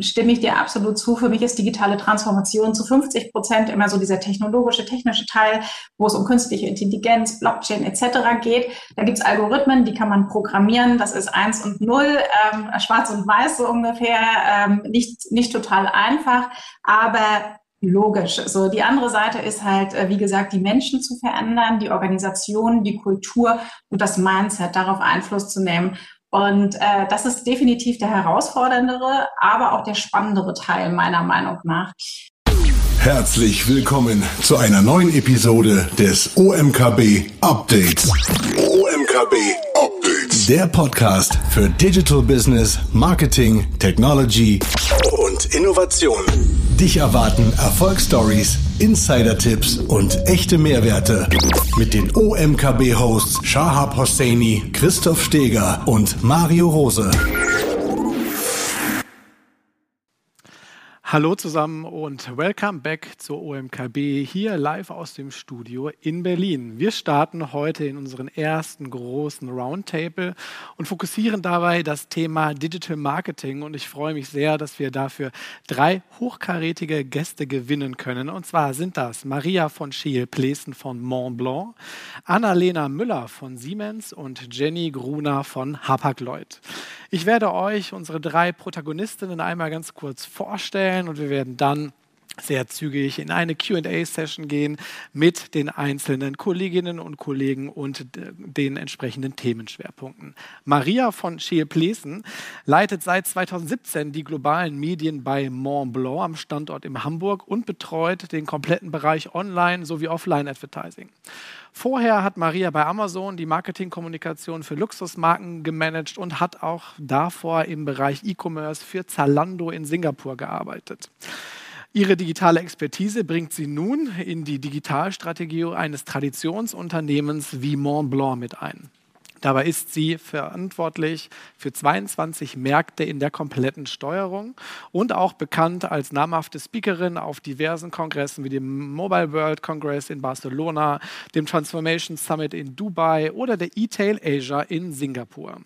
stimme ich dir absolut zu. Für mich ist digitale Transformation zu 50 Prozent immer so dieser technologische, technische Teil, wo es um künstliche Intelligenz, Blockchain etc. geht. Da gibt es Algorithmen, die kann man programmieren. Das ist eins und null, ähm, schwarz und weiß so ungefähr. Ähm, nicht, nicht total einfach, aber logisch. So die andere Seite ist halt, äh, wie gesagt, die Menschen zu verändern, die Organisation, die Kultur und das Mindset darauf Einfluss zu nehmen. Und äh, das ist definitiv der herausforderndere, aber auch der spannendere Teil meiner Meinung nach. Herzlich willkommen zu einer neuen Episode des OMKB Updates. OMKB Updates. Der Podcast für Digital Business, Marketing, Technology und Innovation. Dich erwarten Erfolgsstories, Insider-Tipps und echte Mehrwerte mit den OMKB-Hosts Shahab Hosseini, Christoph Steger und Mario Rose. Hallo zusammen und welcome back zur OMKB hier live aus dem Studio in Berlin. Wir starten heute in unseren ersten großen Roundtable und fokussieren dabei das Thema Digital Marketing und ich freue mich sehr, dass wir dafür drei hochkarätige Gäste gewinnen können. Und zwar sind das Maria von Schiel-Plesen von Montblanc, Annalena Müller von Siemens und Jenny Gruner von Hapag-Lloyd. Ich werde euch unsere drei Protagonistinnen einmal ganz kurz vorstellen und wir werden dann sehr zügig in eine QA-Session gehen mit den einzelnen Kolleginnen und Kollegen und den entsprechenden Themenschwerpunkten. Maria von Scheel-Plesen leitet seit 2017 die globalen Medien bei Montblanc am Standort in Hamburg und betreut den kompletten Bereich Online- sowie Offline-Advertising. Vorher hat Maria bei Amazon die Marketingkommunikation für Luxusmarken gemanagt und hat auch davor im Bereich E-Commerce für Zalando in Singapur gearbeitet. Ihre digitale Expertise bringt sie nun in die Digitalstrategie eines Traditionsunternehmens wie Montblanc mit ein. Dabei ist sie verantwortlich für 22 Märkte in der kompletten Steuerung und auch bekannt als namhafte Speakerin auf diversen Kongressen wie dem Mobile World Congress in Barcelona, dem Transformation Summit in Dubai oder der E-Tail Asia in Singapur.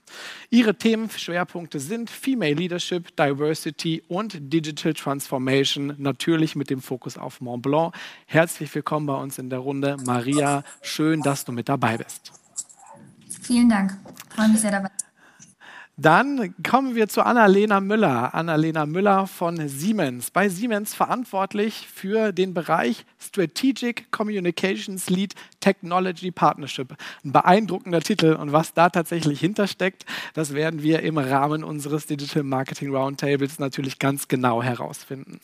Ihre Themenschwerpunkte sind Female Leadership, Diversity und Digital Transformation, natürlich mit dem Fokus auf Mont Blanc. Herzlich willkommen bei uns in der Runde. Maria, schön, dass du mit dabei bist. Vielen Dank. Freue mich sehr dabei. Dann kommen wir zu Annalena Müller. Annalena Müller von Siemens. Bei Siemens verantwortlich für den Bereich Strategic Communications Lead Technology Partnership. Ein beeindruckender Titel und was da tatsächlich hintersteckt, das werden wir im Rahmen unseres Digital Marketing Roundtables natürlich ganz genau herausfinden.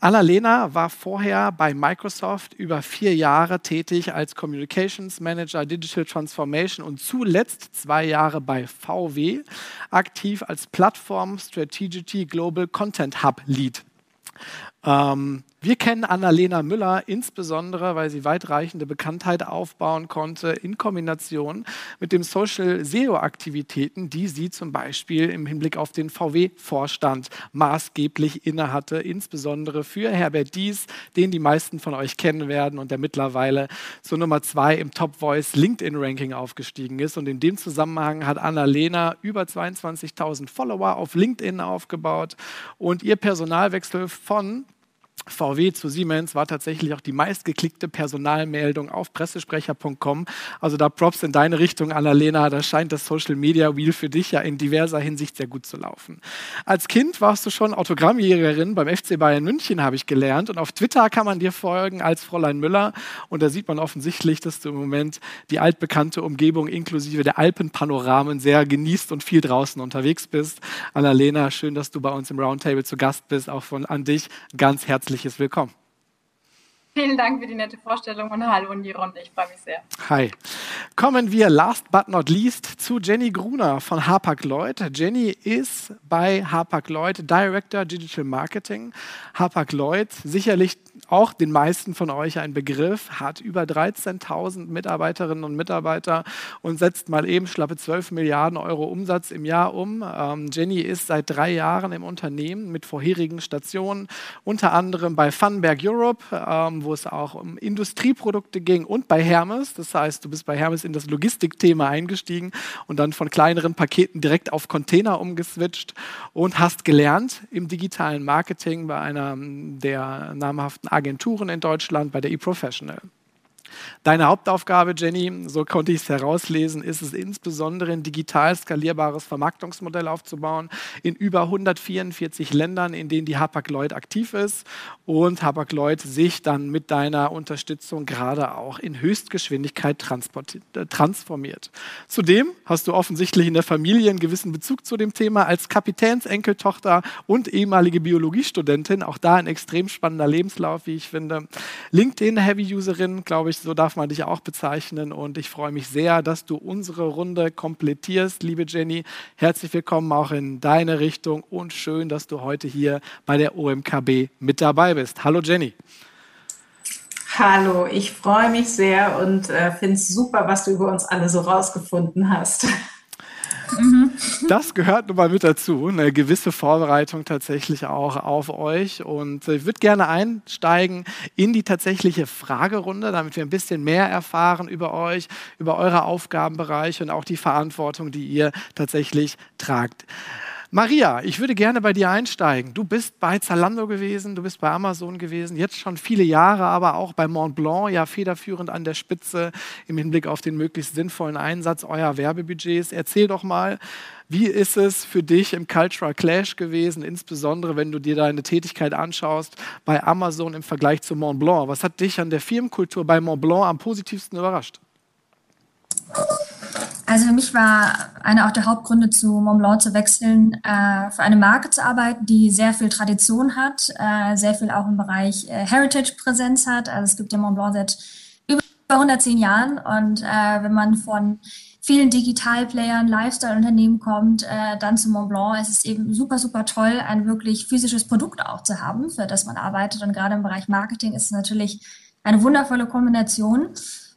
Annalena war vorher bei Microsoft über vier Jahre tätig als Communications Manager Digital Transformation und zuletzt zwei Jahre bei VW aktiv als Plattform Strategy Global Content Hub Lead. Ähm, wir kennen Annalena Müller insbesondere, weil sie weitreichende Bekanntheit aufbauen konnte in Kombination mit den Social SEO-Aktivitäten, die sie zum Beispiel im Hinblick auf den VW-Vorstand maßgeblich innehatte, insbesondere für Herbert Dies, den die meisten von euch kennen werden und der mittlerweile zur Nummer zwei im Top Voice LinkedIn-Ranking aufgestiegen ist. Und in dem Zusammenhang hat Annalena über 22.000 Follower auf LinkedIn aufgebaut und ihr Personalwechsel von VW zu Siemens war tatsächlich auch die meistgeklickte Personalmeldung auf pressesprecher.com. Also da Props in deine Richtung, Annalena. Da scheint das Social Media Wheel für dich ja in diverser Hinsicht sehr gut zu laufen. Als Kind warst du schon Autogrammjägerin beim FC Bayern München, habe ich gelernt. Und auf Twitter kann man dir folgen als Fräulein Müller. Und da sieht man offensichtlich, dass du im Moment die altbekannte Umgebung inklusive der Alpenpanoramen sehr genießt und viel draußen unterwegs bist. Annalena, schön, dass du bei uns im Roundtable zu Gast bist. Auch von an dich ganz herzlich herzliches Willkommen. Vielen Dank für die nette Vorstellung und hallo in die Runde. Ich freue mich sehr. Hi. Kommen wir last but not least zu Jenny Gruner von Hapag-Lloyd. Jenny ist bei Hapag-Lloyd Director Digital Marketing. Hapag-Lloyd sicherlich auch den meisten von euch ein Begriff, hat über 13.000 Mitarbeiterinnen und Mitarbeiter und setzt mal eben schlappe 12 Milliarden Euro Umsatz im Jahr um. Ähm, Jenny ist seit drei Jahren im Unternehmen mit vorherigen Stationen, unter anderem bei Funberg Europe, ähm, wo es auch um Industrieprodukte ging und bei Hermes. Das heißt, du bist bei Hermes in das Logistikthema eingestiegen und dann von kleineren Paketen direkt auf Container umgeswitcht und hast gelernt im digitalen Marketing bei einer der namhaften Agenturen in Deutschland, bei der eProfessional. Deine Hauptaufgabe, Jenny, so konnte ich es herauslesen, ist es insbesondere ein digital skalierbares Vermarktungsmodell aufzubauen in über 144 Ländern, in denen die Hapag-Lloyd aktiv ist und Hapag-Lloyd sich dann mit deiner Unterstützung gerade auch in Höchstgeschwindigkeit äh, transformiert. Zudem hast du offensichtlich in der Familie einen gewissen Bezug zu dem Thema als Kapitänsenkeltochter und ehemalige Biologiestudentin. Auch da ein extrem spannender Lebenslauf, wie ich finde. LinkedIn-Heavy-Userin, glaube ich, so darf man dich auch bezeichnen. Und ich freue mich sehr, dass du unsere Runde komplettierst, liebe Jenny. Herzlich willkommen auch in deine Richtung und schön, dass du heute hier bei der OMKB mit dabei bist. Hallo Jenny. Hallo, ich freue mich sehr und äh, finde es super, was du über uns alle so rausgefunden hast. Mhm. Das gehört nun mal mit dazu, eine gewisse Vorbereitung tatsächlich auch auf euch. Und ich würde gerne einsteigen in die tatsächliche Fragerunde, damit wir ein bisschen mehr erfahren über euch, über eure Aufgabenbereiche und auch die Verantwortung, die ihr tatsächlich tragt. Maria, ich würde gerne bei dir einsteigen. Du bist bei Zalando gewesen, du bist bei Amazon gewesen, jetzt schon viele Jahre, aber auch bei Mont Blanc, ja federführend an der Spitze im Hinblick auf den möglichst sinnvollen Einsatz eurer Werbebudgets. Erzähl doch mal, wie ist es für dich im Cultural Clash gewesen, insbesondere wenn du dir deine Tätigkeit anschaust bei Amazon im Vergleich zu Mont Blanc? Was hat dich an der Firmenkultur bei Mont Blanc am positivsten überrascht? Also für mich war einer auch der Hauptgründe zu Mont Blanc zu wechseln, äh, für eine Marke zu arbeiten, die sehr viel Tradition hat, äh, sehr viel auch im Bereich äh, Heritage-Präsenz hat. Also es gibt ja Mont Blanc seit über 110 Jahren und äh, wenn man von vielen Digitalplayern, Lifestyle-Unternehmen kommt, äh, dann zu Mont Blanc, es ist eben super, super toll, ein wirklich physisches Produkt auch zu haben, für das man arbeitet. Und gerade im Bereich Marketing ist es natürlich eine wundervolle Kombination.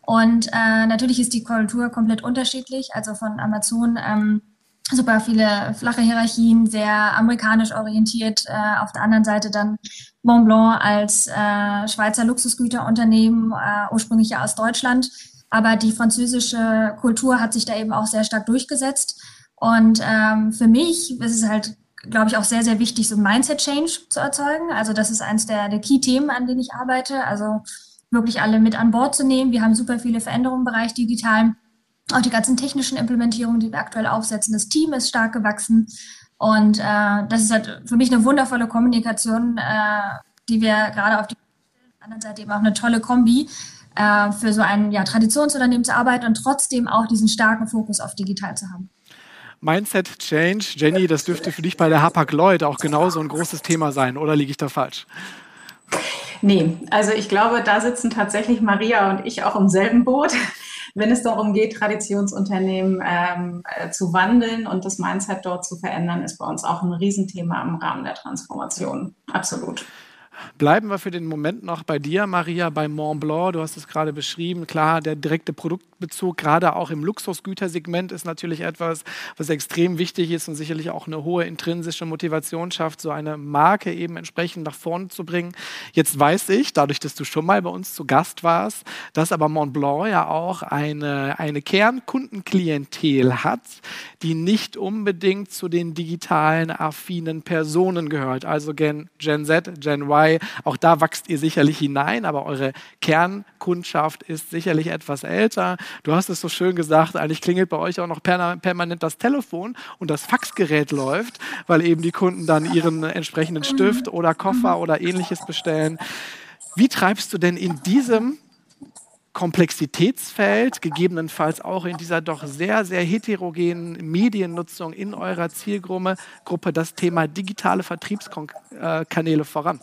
Und äh, natürlich ist die Kultur komplett unterschiedlich. Also von Amazon ähm, super viele flache Hierarchien, sehr amerikanisch orientiert. Äh, auf der anderen Seite dann Mont Blanc als äh, Schweizer Luxusgüterunternehmen, äh, ursprünglich ja aus Deutschland. Aber die französische Kultur hat sich da eben auch sehr stark durchgesetzt. Und ähm, für mich ist es halt, glaube ich, auch sehr, sehr wichtig, so ein Mindset-Change zu erzeugen. Also das ist eins der, der Key-Themen, an denen ich arbeite. Also wirklich alle mit an Bord zu nehmen. Wir haben super viele Veränderungen im Bereich digital. Auch die ganzen technischen Implementierungen, die wir aktuell aufsetzen. Das Team ist stark gewachsen. Und äh, das ist halt für mich eine wundervolle Kommunikation, äh, die wir gerade auf der anderen Seite eben auch eine tolle Kombi äh, für so ein ja, Traditionsunternehmen zu arbeiten und trotzdem auch diesen starken Fokus auf digital zu haben. Mindset Change, Jenny, das dürfte für dich bei der Hapag-Lloyd auch genauso ein großes Thema sein, oder liege ich da falsch? Nee, also ich glaube, da sitzen tatsächlich Maria und ich auch im selben Boot, wenn es darum geht, Traditionsunternehmen ähm, äh, zu wandeln und das Mindset dort zu verändern, ist bei uns auch ein Riesenthema im Rahmen der Transformation. Absolut. Bleiben wir für den Moment noch bei dir, Maria, bei Mont Blanc. Du hast es gerade beschrieben. Klar, der direkte Produktbezug, gerade auch im Luxusgütersegment, ist natürlich etwas, was extrem wichtig ist und sicherlich auch eine hohe intrinsische Motivation schafft, so eine Marke eben entsprechend nach vorne zu bringen. Jetzt weiß ich, dadurch, dass du schon mal bei uns zu Gast warst, dass aber Mont Blanc ja auch eine, eine Kernkundenklientel hat, die nicht unbedingt zu den digitalen affinen Personen gehört. Also Gen, Gen Z, Gen Y dabei. Auch da wächst ihr sicherlich hinein, aber eure Kernkundschaft ist sicherlich etwas älter. Du hast es so schön gesagt, eigentlich klingelt bei euch auch noch permanent das Telefon und das Faxgerät läuft, weil eben die Kunden dann ihren entsprechenden Stift oder Koffer oder ähnliches bestellen. Wie treibst du denn in diesem Komplexitätsfeld, gegebenenfalls auch in dieser doch sehr, sehr heterogenen Mediennutzung in eurer Zielgruppe das Thema digitale Vertriebskanäle voran?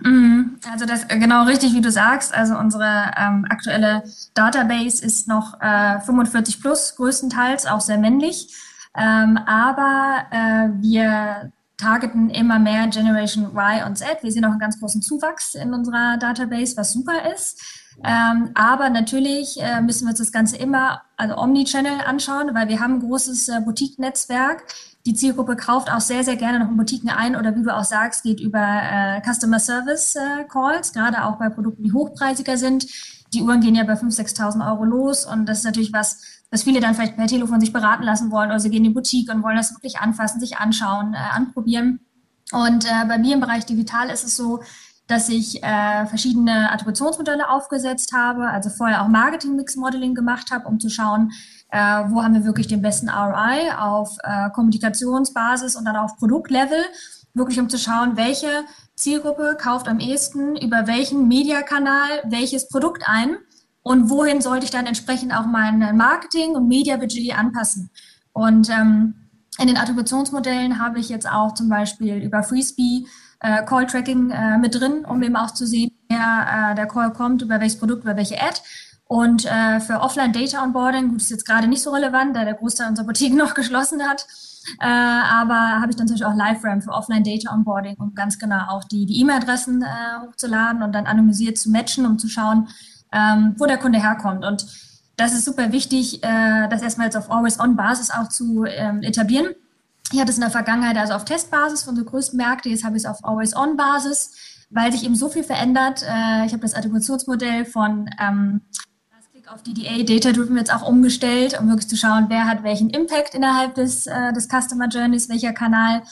Mhm. Also das genau richtig, wie du sagst. Also unsere ähm, aktuelle Database ist noch äh, 45 plus, größtenteils auch sehr männlich. Ähm, aber äh, wir targeten immer mehr Generation Y und Z. Wir sehen auch einen ganz großen Zuwachs in unserer Database, was super ist. Ähm, aber natürlich äh, müssen wir uns das Ganze immer, also Omnichannel anschauen, weil wir haben ein großes äh, Boutique-Netzwerk. Die Zielgruppe kauft auch sehr, sehr gerne noch in Boutiquen ein oder wie du auch sagst, geht über äh, Customer Service äh, Calls, gerade auch bei Produkten, die hochpreisiger sind. Die Uhren gehen ja bei 5.000, 6.000 Euro los und das ist natürlich was, was viele dann vielleicht per Telefon sich beraten lassen wollen oder sie gehen in die Boutique und wollen das wirklich anfassen, sich anschauen, äh, anprobieren. Und äh, bei mir im Bereich digital ist es so, dass ich äh, verschiedene Attributionsmodelle aufgesetzt habe, also vorher auch Marketing-Mix-Modeling gemacht habe, um zu schauen, äh, wo haben wir wirklich den besten ROI auf äh, Kommunikationsbasis und dann auf Produktlevel, wirklich um zu schauen, welche Zielgruppe kauft am ehesten über welchen Mediakanal welches Produkt ein und wohin sollte ich dann entsprechend auch mein Marketing- und Media-Budget anpassen. Und ähm, in den Attributionsmodellen habe ich jetzt auch zum Beispiel über FreeSpee äh, Call-Tracking äh, mit drin, um eben auch zu sehen, wer äh, der Call kommt, über welches Produkt, über welche Ad. Und äh, für Offline-Data-Onboarding, gut, ist jetzt gerade nicht so relevant, da der Großteil unserer Boutiquen noch geschlossen hat. Äh, aber habe ich dann natürlich auch LiveRAM für Offline-Data-Onboarding, um ganz genau auch die E-Mail-Adressen äh, hochzuladen und dann anonymisiert zu matchen, um zu schauen, ähm, wo der Kunde herkommt. Und das ist super wichtig, äh, das erstmal jetzt auf Always-On-Basis auch zu ähm, etablieren. Ich hatte es in der Vergangenheit also auf Testbasis von unsere größten Märkte, jetzt habe ich es auf Always-On-Basis, weil sich eben so viel verändert. Äh, ich habe das Attributionsmodell von ähm, auf DDA, Data-Driven jetzt auch umgestellt, um wirklich zu schauen, wer hat welchen Impact innerhalb des, äh, des Customer Journeys, welcher Kanal.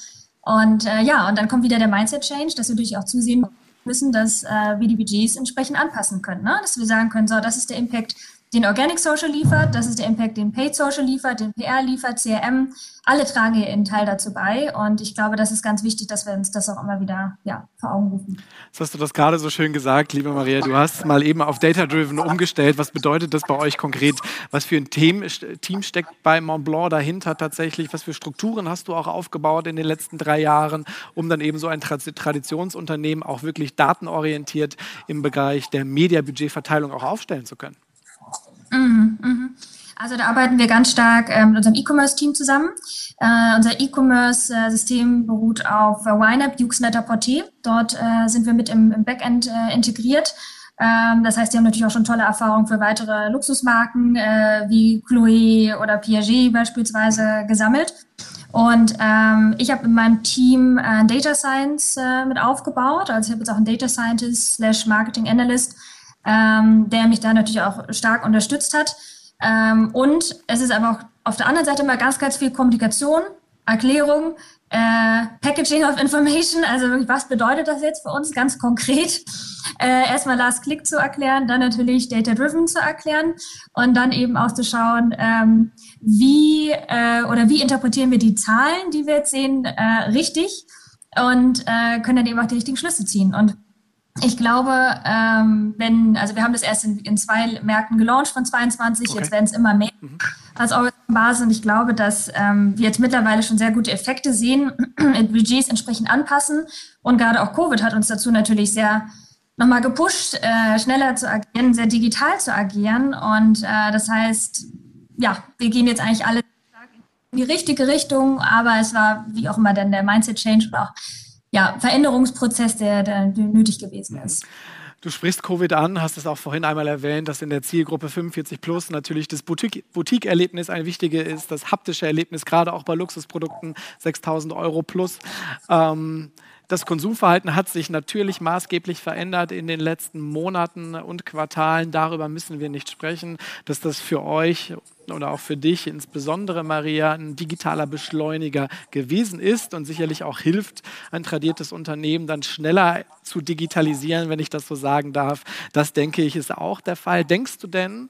Und äh, ja, und dann kommt wieder der Mindset-Change, dass wir natürlich auch zusehen müssen, dass äh, wir die Budgets entsprechend anpassen können. Ne? Dass wir sagen können, so, das ist der Impact, den Organic Social liefert, das ist der Impact, den Paid Social liefert, den PR liefert, CRM. Alle tragen einen Teil dazu bei. Und ich glaube, das ist ganz wichtig, dass wir uns das auch immer wieder ja, vor Augen rufen. Jetzt hast du das gerade so schön gesagt, liebe Maria. Du hast mal eben auf Data-Driven umgestellt. Was bedeutet das bei euch konkret? Was für ein Team, Team steckt bei Montblanc dahinter tatsächlich? Was für Strukturen hast du auch aufgebaut in den letzten drei Jahren, um dann eben so ein Traditionsunternehmen auch wirklich datenorientiert im Bereich der Mediabudgetverteilung auch aufstellen zu können? Mhm, mhm. Also da arbeiten wir ganz stark äh, mit unserem E-Commerce-Team zusammen. Äh, unser E-Commerce-System beruht auf äh, YNAB, Uxnetter Porté. Dort äh, sind wir mit im, im Backend äh, integriert. Ähm, das heißt, die haben natürlich auch schon tolle Erfahrungen für weitere Luxusmarken äh, wie Chloé oder Piaget beispielsweise gesammelt. Und ähm, ich habe in meinem Team äh, Data Science mit aufgebaut. Also ich habe jetzt auch einen Data Scientist slash Marketing Analyst, ähm, der mich da natürlich auch stark unterstützt hat. Ähm, und es ist aber auch auf der anderen Seite immer ganz, ganz viel Kommunikation, Erklärung, äh, Packaging of Information, also was bedeutet das jetzt für uns ganz konkret? Äh, erstmal Last Click zu erklären, dann natürlich Data Driven zu erklären und dann eben auch zu schauen, ähm, wie äh, oder wie interpretieren wir die Zahlen, die wir jetzt sehen, äh, richtig und äh, können dann eben auch die richtigen Schlüsse ziehen. Und ich glaube, ähm, wenn, also wir haben das erst in, in zwei Märkten gelauncht von 22, okay. jetzt werden es immer mehr mhm. als Basis und ich glaube, dass ähm, wir jetzt mittlerweile schon sehr gute Effekte sehen, Budgets entsprechend anpassen und gerade auch Covid hat uns dazu natürlich sehr nochmal gepusht, äh, schneller zu agieren, sehr digital zu agieren und äh, das heißt, ja, wir gehen jetzt eigentlich alle in die richtige Richtung, aber es war wie auch immer dann der Mindset-Change und auch ja, Veränderungsprozess, der, der nötig gewesen ist. Du sprichst Covid an, hast es auch vorhin einmal erwähnt, dass in der Zielgruppe 45 plus natürlich das Boutique-Erlebnis ein wichtiges ist, das haptische Erlebnis, gerade auch bei Luxusprodukten 6000 Euro plus. Ähm, das Konsumverhalten hat sich natürlich maßgeblich verändert in den letzten Monaten und Quartalen. Darüber müssen wir nicht sprechen, dass das für euch oder auch für dich insbesondere, Maria, ein digitaler Beschleuniger gewesen ist und sicherlich auch hilft, ein tradiertes Unternehmen dann schneller zu digitalisieren, wenn ich das so sagen darf. Das denke ich ist auch der Fall. Denkst du denn,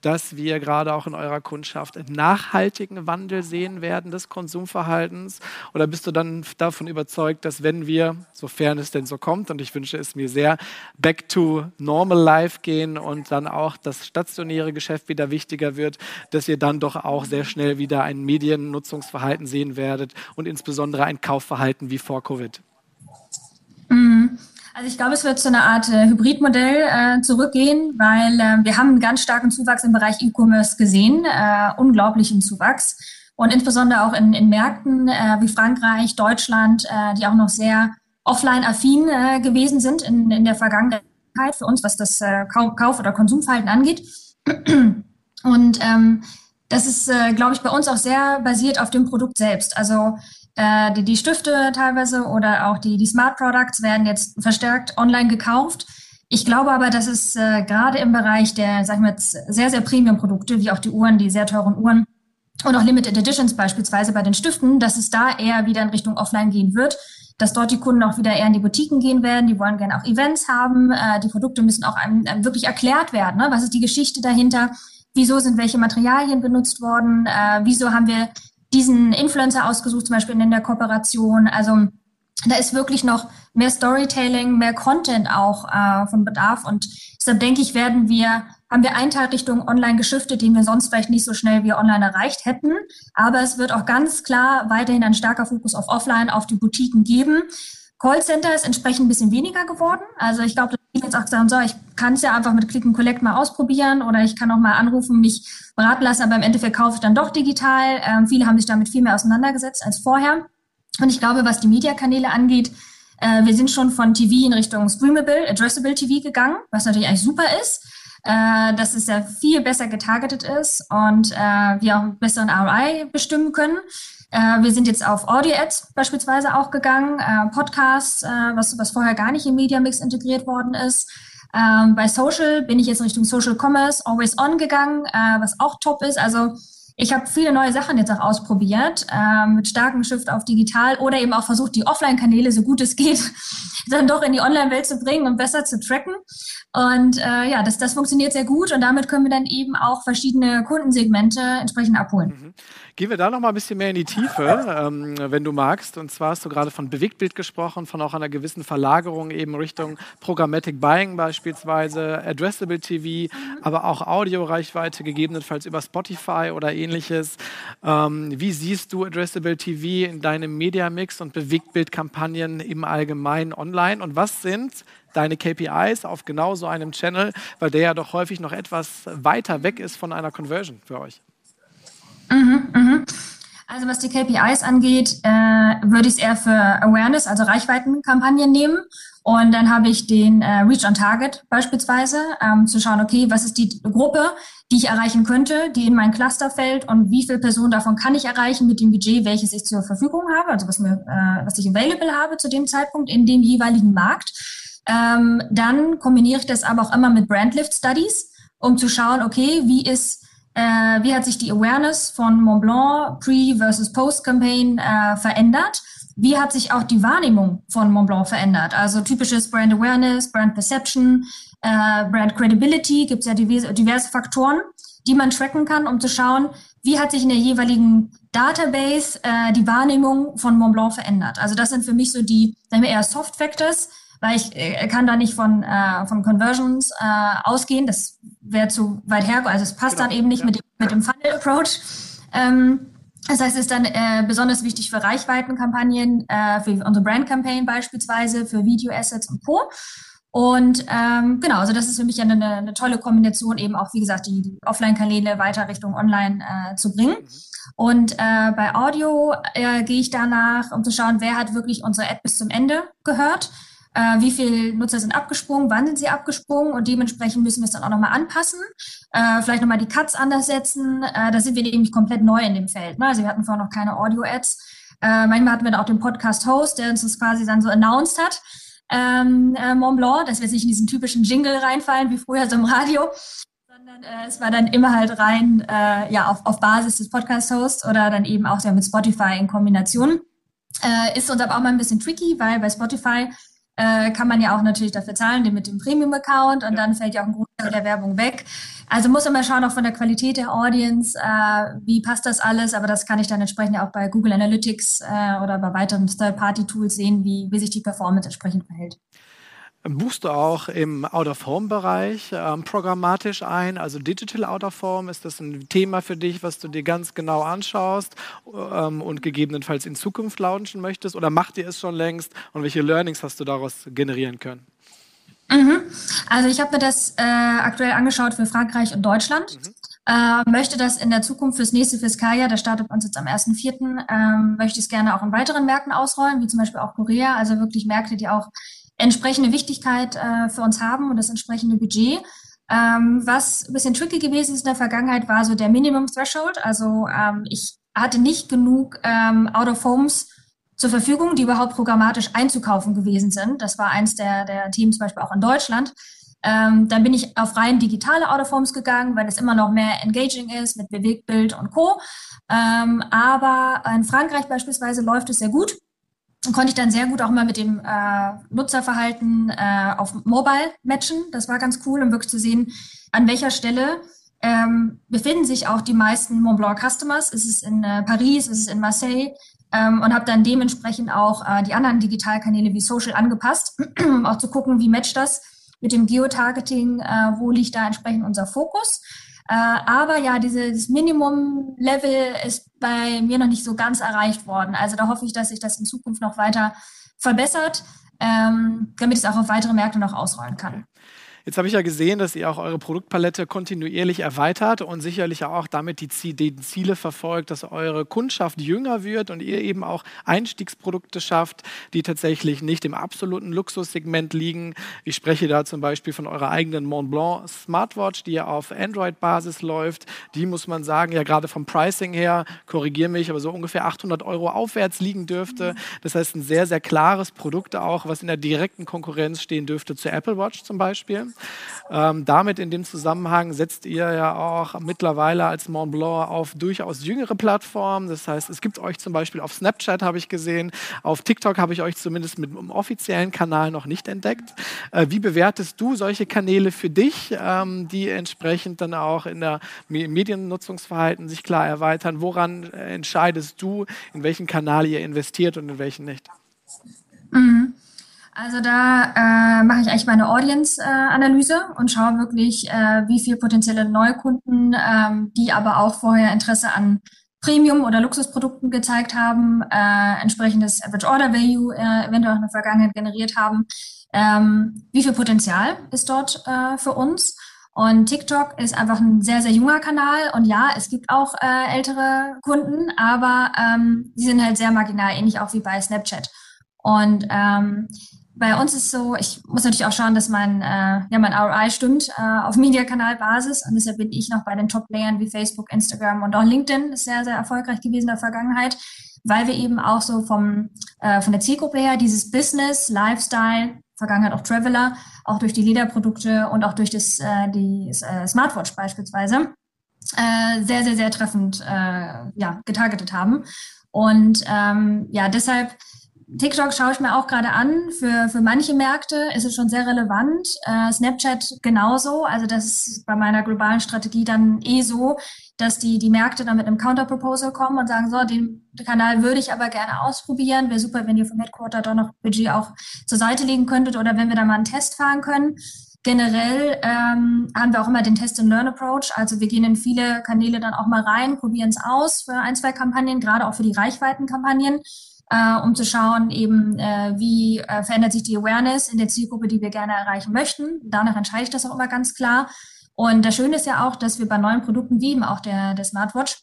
dass wir gerade auch in eurer Kundschaft einen nachhaltigen Wandel sehen werden des Konsumverhaltens? Oder bist du dann davon überzeugt, dass wenn wir, sofern es denn so kommt, und ich wünsche es mir sehr, back to normal life gehen und dann auch das stationäre Geschäft wieder wichtiger wird, dass ihr dann doch auch sehr schnell wieder ein Mediennutzungsverhalten sehen werdet und insbesondere ein Kaufverhalten wie vor Covid? Also ich glaube, es wird zu einer Art äh, Hybridmodell äh, zurückgehen, weil äh, wir haben einen ganz starken Zuwachs im Bereich E-Commerce gesehen, äh, unglaublichen Zuwachs. Und insbesondere auch in, in Märkten äh, wie Frankreich, Deutschland, äh, die auch noch sehr offline-affin äh, gewesen sind in, in der Vergangenheit für uns, was das Kauf- oder Konsumverhalten angeht. Und ähm, das ist, glaube ich, bei uns auch sehr basiert auf dem Produkt selbst. Also äh, die, die Stifte teilweise oder auch die, die Smart Products werden jetzt verstärkt online gekauft. Ich glaube aber, dass es äh, gerade im Bereich der, sag ich mal, sehr, sehr Premium-Produkte, wie auch die Uhren, die sehr teuren Uhren und auch Limited Editions beispielsweise bei den Stiften, dass es da eher wieder in Richtung Offline gehen wird dass dort die Kunden auch wieder eher in die Boutiquen gehen werden. Die wollen gerne auch Events haben. Äh, die Produkte müssen auch einem, einem wirklich erklärt werden. Ne? Was ist die Geschichte dahinter? Wieso sind welche Materialien benutzt worden? Äh, wieso haben wir diesen Influencer ausgesucht, zum Beispiel in der Kooperation? Also da ist wirklich noch mehr Storytelling, mehr Content auch äh, von Bedarf. Und deshalb denke ich, werden wir, haben wir einen Teil Richtung online geschiftet, den wir sonst vielleicht nicht so schnell wie online erreicht hätten. Aber es wird auch ganz klar weiterhin ein starker Fokus auf Offline, auf die Boutiquen geben. Callcenter ist entsprechend ein bisschen weniger geworden. Also ich glaube, dass viele jetzt auch sagen, so, ich kann es ja einfach mit Click and Collect mal ausprobieren oder ich kann auch mal anrufen, mich beraten lassen, aber im Endeffekt kaufe ich dann doch digital. Ähm, viele haben sich damit viel mehr auseinandergesetzt als vorher. Und ich glaube, was die Mediakanäle angeht, äh, wir sind schon von TV in Richtung Streamable, Addressable TV gegangen, was natürlich eigentlich super ist, äh, dass es ja viel besser getargetet ist und äh, wir auch einen besseren ROI bestimmen können. Äh, wir sind jetzt auf Audio-Ads beispielsweise auch gegangen, äh, Podcasts, äh, was, was vorher gar nicht im Media Mix integriert worden ist. Ähm, bei Social bin ich jetzt Richtung Social Commerce, Always On gegangen, äh, was auch top ist. Also ich habe viele neue Sachen jetzt auch ausprobiert, äh, mit starkem Shift auf digital oder eben auch versucht, die Offline-Kanäle, so gut es geht, dann doch in die Online-Welt zu bringen und besser zu tracken. Und äh, ja, das, das funktioniert sehr gut und damit können wir dann eben auch verschiedene Kundensegmente entsprechend abholen. Mhm. Gehen wir da noch mal ein bisschen mehr in die Tiefe, ähm, wenn du magst. Und zwar hast du gerade von Bewegtbild gesprochen, von auch einer gewissen Verlagerung eben Richtung Programmatic Buying beispielsweise, Addressable TV, aber auch Audioreichweite gegebenenfalls über Spotify oder ähnliches. Ähm, wie siehst du Addressable TV in deinem Media-Mix und Bewegtbildkampagnen im Allgemeinen online? Und was sind deine KPIs auf genau so einem Channel, weil der ja doch häufig noch etwas weiter weg ist von einer Conversion für euch? Mhm, mhm. Also was die KPIs angeht, äh, würde ich es eher für Awareness, also Reichweitenkampagnen nehmen. Und dann habe ich den äh, Reach on Target beispielsweise, ähm, zu schauen, okay, was ist die Gruppe, die ich erreichen könnte, die in mein Cluster fällt und wie viele Personen davon kann ich erreichen mit dem Budget, welches ich zur Verfügung habe, also was, mir, äh, was ich available habe zu dem Zeitpunkt in dem jeweiligen Markt. Ähm, dann kombiniere ich das aber auch immer mit Brandlift Studies, um zu schauen, okay, wie ist äh, wie hat sich die Awareness von Mont Blanc Pre- versus Post-Campaign äh, verändert? Wie hat sich auch die Wahrnehmung von Mont Blanc verändert? Also typisches Brand Awareness, Brand Perception, äh, Brand Credibility, gibt es ja diverse, diverse Faktoren, die man tracken kann, um zu schauen, wie hat sich in der jeweiligen Database äh, die Wahrnehmung von Mont Blanc verändert. Also das sind für mich so die, sagen wir eher Soft Factors, weil ich äh, kann da nicht von, äh, von Conversions äh, ausgehen. Das wäre zu weit her. Also es passt genau, dann eben nicht ja. mit, dem, mit dem Funnel Approach. Ähm, das heißt, es ist dann äh, besonders wichtig für Reichweitenkampagnen, äh, für unsere Brand-Campaign beispielsweise, für Video-Assets und Co. Und ähm, genau, also das ist für mich eine, eine tolle Kombination, eben auch, wie gesagt, die, die Offline-Kanäle weiter Richtung Online äh, zu bringen. Mhm. Und äh, bei Audio äh, gehe ich danach, um zu schauen, wer hat wirklich unsere Ad bis zum Ende gehört äh, wie viele Nutzer sind abgesprungen, wann sind sie abgesprungen und dementsprechend müssen wir es dann auch nochmal anpassen, äh, vielleicht nochmal die Cuts anders setzen. Äh, da sind wir nämlich komplett neu in dem Feld. Ne? Also wir hatten vorher noch keine Audio-Ads. Äh, manchmal hatten wir dann auch den Podcast-Host, der uns das quasi dann so announced hat. Ähm, äh, Mont Blanc, dass wir jetzt nicht in diesen typischen Jingle reinfallen, wie früher so im Radio, sondern äh, es war dann immer halt rein äh, ja, auf, auf Basis des Podcast-Hosts oder dann eben auch ja, mit Spotify in Kombination. Äh, ist uns aber auch mal ein bisschen tricky, weil bei Spotify äh, kann man ja auch natürlich dafür zahlen, den mit dem Premium-Account und ja. dann fällt ja auch ein Großteil der Werbung weg. Also muss immer schauen, auch von der Qualität der Audience, äh, wie passt das alles, aber das kann ich dann entsprechend auch bei Google Analytics äh, oder bei weiteren Third-Party-Tools sehen, wie, wie sich die Performance entsprechend verhält. Buchst du auch im Out-of-Home-Bereich ähm, programmatisch ein, also Digital Out-of-Home? Ist das ein Thema für dich, was du dir ganz genau anschaust ähm, und gegebenenfalls in Zukunft launchen möchtest? Oder macht ihr es schon längst und welche Learnings hast du daraus generieren können? Mhm. Also ich habe mir das äh, aktuell angeschaut für Frankreich und Deutschland. Mhm. äh, möchte das in der Zukunft fürs nächste Fiskaljahr, der startet bei uns jetzt am 1.4., ähm, möchte ich es gerne auch in weiteren Märkten ausrollen, wie zum Beispiel auch Korea, also wirklich Märkte, die auch entsprechende Wichtigkeit äh, für uns haben und das entsprechende Budget. Ähm, was ein bisschen tricky gewesen ist in der Vergangenheit, war so der Minimum Threshold. Also ähm, ich hatte nicht genug ähm, Out-of-Homes zur Verfügung, die überhaupt programmatisch einzukaufen gewesen sind. Das war eins der, der Themen zum Beispiel auch in Deutschland. Ähm, dann bin ich auf rein digitale Autoforms gegangen, weil es immer noch mehr engaging ist mit Bewegtbild und Co. Ähm, aber in Frankreich beispielsweise läuft es sehr gut. Konnte ich dann sehr gut auch mal mit dem äh, Nutzerverhalten äh, auf Mobile matchen. Das war ganz cool, um wirklich zu sehen, an welcher Stelle ähm, befinden sich auch die meisten Montblanc Customers. Ist es in äh, Paris, ist es in Marseille? Ähm, und habe dann dementsprechend auch äh, die anderen Digitalkanäle wie Social angepasst, um auch zu gucken, wie matcht das mit dem Geotargeting, äh, wo liegt da entsprechend unser Fokus. Äh, aber ja, dieses Minimum-Level ist bei mir noch nicht so ganz erreicht worden. Also da hoffe ich, dass sich das in Zukunft noch weiter verbessert, ähm, damit es auch auf weitere Märkte noch ausrollen kann. Jetzt habe ich ja gesehen, dass ihr auch eure Produktpalette kontinuierlich erweitert und sicherlich auch damit die, Ziele verfolgt, dass eure Kundschaft jünger wird und ihr eben auch Einstiegsprodukte schafft, die tatsächlich nicht im absoluten Luxussegment liegen. Ich spreche da zum Beispiel von eurer eigenen Montblanc Smartwatch, die ja auf Android-Basis läuft. Die muss man sagen, ja gerade vom Pricing her, korrigiere mich, aber so ungefähr 800 Euro aufwärts liegen dürfte. Das heißt, ein sehr, sehr klares Produkt auch, was in der direkten Konkurrenz stehen dürfte zur Apple Watch zum Beispiel. Ähm, damit in dem Zusammenhang setzt ihr ja auch mittlerweile als Mont Blanc auf durchaus jüngere Plattformen. Das heißt, es gibt euch zum Beispiel auf Snapchat, habe ich gesehen, auf TikTok habe ich euch zumindest mit einem offiziellen Kanal noch nicht entdeckt. Äh, wie bewertest du solche Kanäle für dich, ähm, die entsprechend dann auch in der Mediennutzungsverhalten sich klar erweitern? Woran entscheidest du, in welchen Kanal ihr investiert und in welchen nicht? Mhm. Also da äh, mache ich eigentlich meine Audience-Analyse äh, und schaue wirklich, äh, wie viele potenzielle Neukunden, ähm, die aber auch vorher Interesse an Premium- oder Luxusprodukten gezeigt haben, äh, entsprechendes Average Order Value äh, eventuell auch in der Vergangenheit generiert haben. Ähm, wie viel Potenzial ist dort äh, für uns? Und TikTok ist einfach ein sehr, sehr junger Kanal. Und ja, es gibt auch äh, ältere Kunden, aber ähm, die sind halt sehr marginal, ähnlich auch wie bei Snapchat. Und ähm, bei uns ist so, ich muss natürlich auch schauen, dass mein, äh, ja, mein ROI stimmt äh, auf Mediakanalbasis und deshalb bin ich noch bei den Top-Playern wie Facebook, Instagram und auch LinkedIn sehr, sehr erfolgreich gewesen in der Vergangenheit, weil wir eben auch so vom, äh, von der Zielgruppe her dieses Business, Lifestyle, Vergangenheit auch Traveler, auch durch die Lederprodukte und auch durch das, äh, die äh, Smartwatch beispielsweise, äh, sehr, sehr, sehr treffend äh, ja, getargetet haben. Und ähm, ja, deshalb TikTok schaue ich mir auch gerade an. Für, für manche Märkte ist es schon sehr relevant. Äh, Snapchat genauso. Also das ist bei meiner globalen Strategie dann eh so, dass die, die Märkte dann mit einem Counterproposal kommen und sagen, so, den Kanal würde ich aber gerne ausprobieren. Wäre super, wenn ihr vom Headquarter doch noch Budget auch zur Seite legen könntet oder wenn wir da mal einen Test fahren können. Generell ähm, haben wir auch immer den Test-and-Learn-Approach. Also wir gehen in viele Kanäle dann auch mal rein, probieren es aus für ein, zwei Kampagnen, gerade auch für die Reichweitenkampagnen äh, um zu schauen, eben äh, wie äh, verändert sich die Awareness in der Zielgruppe, die wir gerne erreichen möchten. Danach entscheide ich das auch immer ganz klar. Und das Schöne ist ja auch, dass wir bei neuen Produkten wie eben auch der, der Smartwatch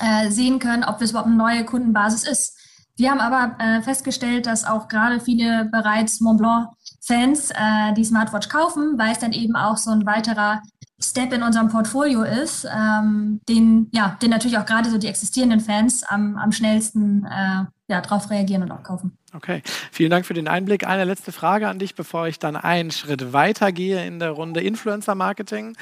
äh, sehen können, ob das überhaupt eine neue Kundenbasis ist. Wir haben aber äh, festgestellt, dass auch gerade viele bereits Montblanc-Fans äh, die Smartwatch kaufen, weil es dann eben auch so ein weiterer Step in unserem Portfolio ist, ähm, den, ja, den natürlich auch gerade so die existierenden Fans am, am schnellsten äh, ja, darauf reagieren und auch kaufen. Okay, vielen Dank für den Einblick. Eine letzte Frage an dich, bevor ich dann einen Schritt weiter gehe in der Runde Influencer Marketing.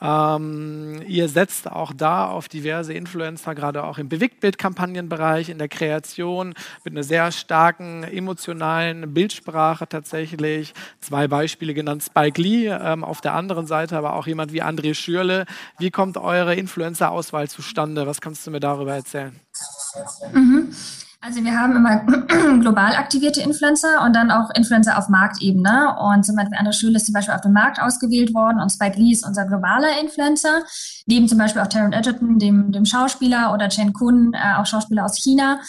Ähm, ihr setzt auch da auf diverse Influencer, gerade auch im Bewegtbildkampagnenbereich, in der Kreation, mit einer sehr starken emotionalen Bildsprache tatsächlich. Zwei Beispiele genannt, Spike Lee, ähm, auf der anderen Seite aber auch jemand wie André Schürle. Wie kommt eure Influencer-Auswahl zustande? Was kannst du mir darüber erzählen? Mhm. Also wir haben immer global aktivierte Influencer und dann auch Influencer auf Marktebene. Und zum Beispiel Anna Schül ist zum Beispiel auf dem Markt ausgewählt worden und Spike Lee ist unser globaler Influencer. Neben zum Beispiel auch Taron Edgerton, dem, dem Schauspieler, oder Chen Kun, äh, auch Schauspieler aus China.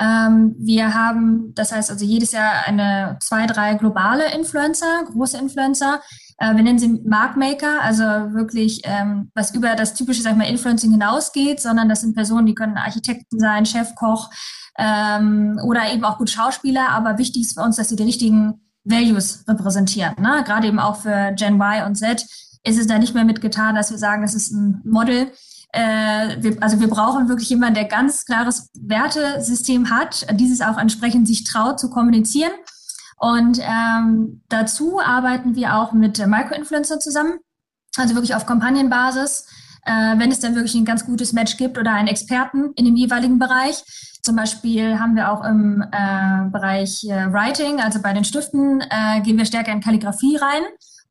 Ähm, wir haben, das heißt also jedes Jahr eine zwei, drei globale Influencer, große Influencer. Äh, wir nennen sie Markmaker, also wirklich ähm, was über das typische, sag ich mal, Influencing hinausgeht, sondern das sind Personen, die können Architekten sein, Chefkoch ähm, oder eben auch gut Schauspieler. Aber wichtig ist für uns, dass sie die richtigen Values repräsentieren. Ne? Gerade eben auch für Gen Y und Z ist es da nicht mehr mitgetan, dass wir sagen, das ist ein Model. Äh, wir, also wir brauchen wirklich jemanden, der ganz klares Wertesystem hat, dieses auch entsprechend sich traut zu kommunizieren. Und ähm, dazu arbeiten wir auch mit Microinfluencern zusammen, also wirklich auf Kampagnenbasis, äh, wenn es dann wirklich ein ganz gutes Match gibt oder einen Experten in dem jeweiligen Bereich. Zum Beispiel haben wir auch im äh, Bereich äh, Writing, also bei den Stiften, äh, gehen wir stärker in Kalligrafie rein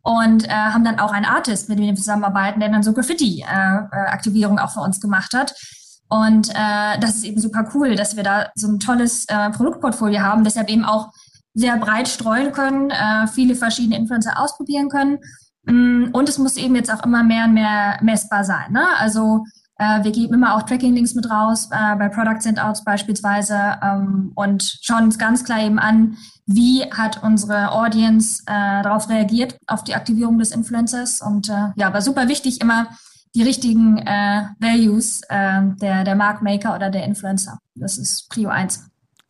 und äh, haben dann auch einen Artist, mit dem wir zusammenarbeiten, der dann so Graffiti-Aktivierung äh, auch für uns gemacht hat. Und äh, das ist eben super cool, dass wir da so ein tolles äh, Produktportfolio haben, deshalb eben auch sehr breit streuen können, äh, viele verschiedene Influencer ausprobieren können. Mm, und es muss eben jetzt auch immer mehr und mehr messbar sein. Ne? Also äh, wir geben immer auch Tracking-Links mit raus, äh, bei Product Sendouts beispielsweise ähm, und schauen uns ganz klar eben an, wie hat unsere Audience äh, darauf reagiert, auf die Aktivierung des Influencers. Und äh, ja, aber super wichtig, immer die richtigen äh, Values äh, der, der Marktmaker oder der Influencer. Das ist Prio 1.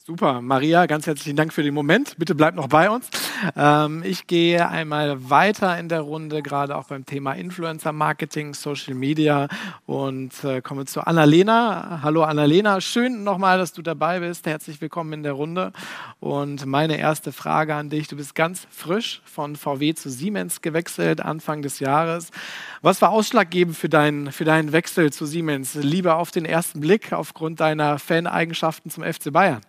Super, Maria, ganz herzlichen Dank für den Moment. Bitte bleib noch bei uns. Ähm, ich gehe einmal weiter in der Runde, gerade auch beim Thema Influencer Marketing, Social Media und äh, komme zu Annalena. Hallo Annalena, schön nochmal, dass du dabei bist. Herzlich willkommen in der Runde. Und meine erste Frage an dich, du bist ganz frisch von VW zu Siemens gewechselt, Anfang des Jahres. Was war ausschlaggebend für deinen, für deinen Wechsel zu Siemens? Liebe auf den ersten Blick aufgrund deiner Fan-Eigenschaften zum FC Bayern?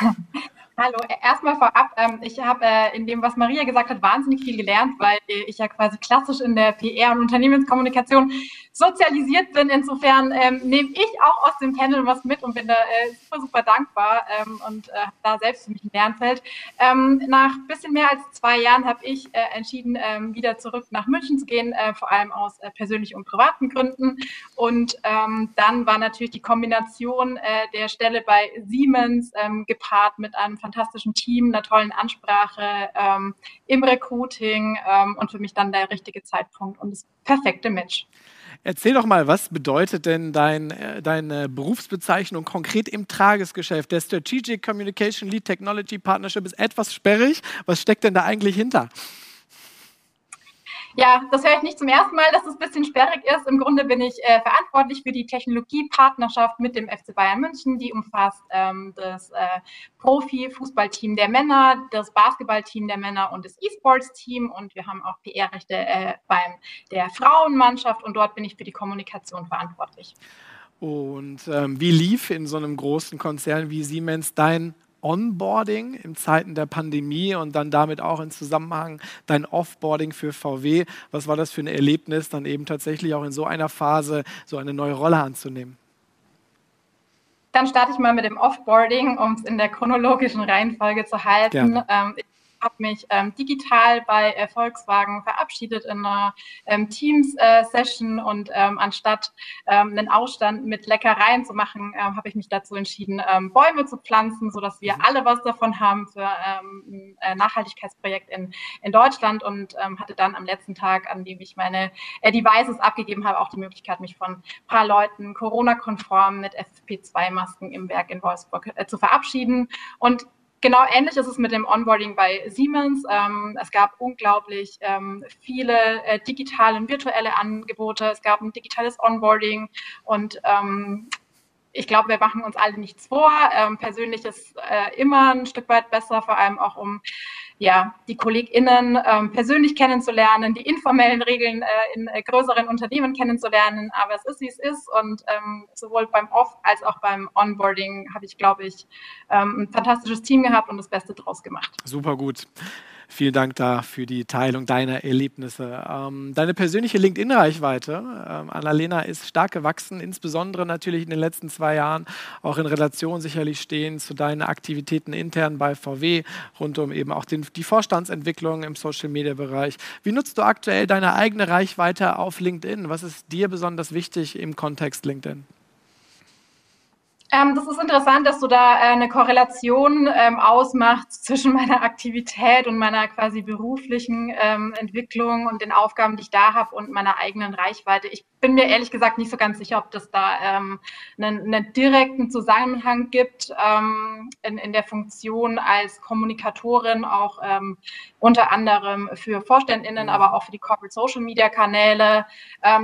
Hallo, erstmal vorab, ähm, ich habe äh, in dem, was Maria gesagt hat, wahnsinnig viel gelernt, weil ich ja quasi klassisch in der PR und Unternehmenskommunikation sozialisiert bin. Insofern ähm, nehme ich auch aus dem Panel was mit und bin da äh, super, super dankbar ähm, und äh, da selbst für mich ein Lernfeld. Ähm, nach bisschen mehr als zwei Jahren habe ich äh, entschieden, ähm, wieder zurück nach München zu gehen, äh, vor allem aus äh, persönlichen und privaten Gründen. Und ähm, dann war natürlich die Kombination äh, der Stelle bei Siemens ähm, gepaart mit einem fantastischen Team, einer tollen Ansprache im Recruiting und für mich dann der richtige Zeitpunkt und das perfekte Match. Erzähl doch mal, was bedeutet denn dein, äh, deine Berufsbezeichnung konkret im Tagesgeschäft? Der Strategic Communication Lead Technology Partnership ist etwas sperrig. Was steckt denn da eigentlich hinter? Ja, das höre ich nicht zum ersten Mal, dass es ein bisschen sperrig ist. Im Grunde bin ich äh, verantwortlich für die Technologiepartnerschaft mit dem FC Bayern München. Die umfasst ähm, das äh, Profi-Fußballteam der Männer, das Basketballteam der Männer und das E-Sports-Team. Und wir haben auch PR-Rechte äh, beim der Frauenmannschaft und dort bin ich für die Kommunikation verantwortlich. Und ähm, wie lief in so einem großen Konzern wie Siemens dein Onboarding in Zeiten der Pandemie und dann damit auch in Zusammenhang dein Offboarding für VW. Was war das für ein Erlebnis, dann eben tatsächlich auch in so einer Phase so eine neue Rolle anzunehmen? Dann starte ich mal mit dem Offboarding, um es in der chronologischen Reihenfolge zu halten. Ähm, ich habe mich ähm, digital bei äh, Volkswagen verabschiedet in einer ähm, Teams-Session äh, und ähm, anstatt ähm, einen Ausstand mit Leckereien zu machen, ähm, habe ich mich dazu entschieden, ähm, Bäume zu pflanzen, sodass wir mhm. alle was davon haben für ein äh, Nachhaltigkeitsprojekt in, in Deutschland und hatte dann am letzten Tag, an dem ich meine äh, Devices abgegeben habe, auch die Möglichkeit, mich von ein paar Leuten Corona-konform mit FFP2-Masken im Werk in Wolfsburg äh, zu verabschieden und Genau ähnlich ist es mit dem Onboarding bei Siemens. Ähm, es gab unglaublich ähm, viele äh, digitale und virtuelle Angebote. Es gab ein digitales Onboarding und ähm, ich glaube, wir machen uns alle nichts vor. Ähm, persönlich ist äh, immer ein Stück weit besser, vor allem auch um ja, die KollegInnen ähm, persönlich kennenzulernen, die informellen Regeln äh, in äh, größeren Unternehmen kennenzulernen. Aber es ist, wie es ist. Und ähm, sowohl beim Off- als auch beim Onboarding habe ich, glaube ich, ähm, ein fantastisches Team gehabt und das Beste draus gemacht. Super gut. Vielen Dank da für die Teilung deiner Erlebnisse. Ähm, deine persönliche LinkedIn-Reichweite, ähm, Annalena, ist stark gewachsen, insbesondere natürlich in den letzten zwei Jahren, auch in Relation sicherlich stehen zu deinen Aktivitäten intern bei VW, rund um eben auch den, die Vorstandsentwicklung im Social-Media-Bereich. Wie nutzt du aktuell deine eigene Reichweite auf LinkedIn? Was ist dir besonders wichtig im Kontext LinkedIn? Ähm, das ist interessant, dass du da äh, eine Korrelation ähm, ausmachst zwischen meiner Aktivität und meiner quasi beruflichen ähm, Entwicklung und den Aufgaben, die ich da habe und meiner eigenen Reichweite. Ich bin mir ehrlich gesagt nicht so ganz sicher, ob das da ähm, einen, einen direkten Zusammenhang gibt ähm, in, in der Funktion als Kommunikatorin, auch ähm, unter anderem für VorständInnen, mhm. aber auch für die Corporate Social Media Kanäle.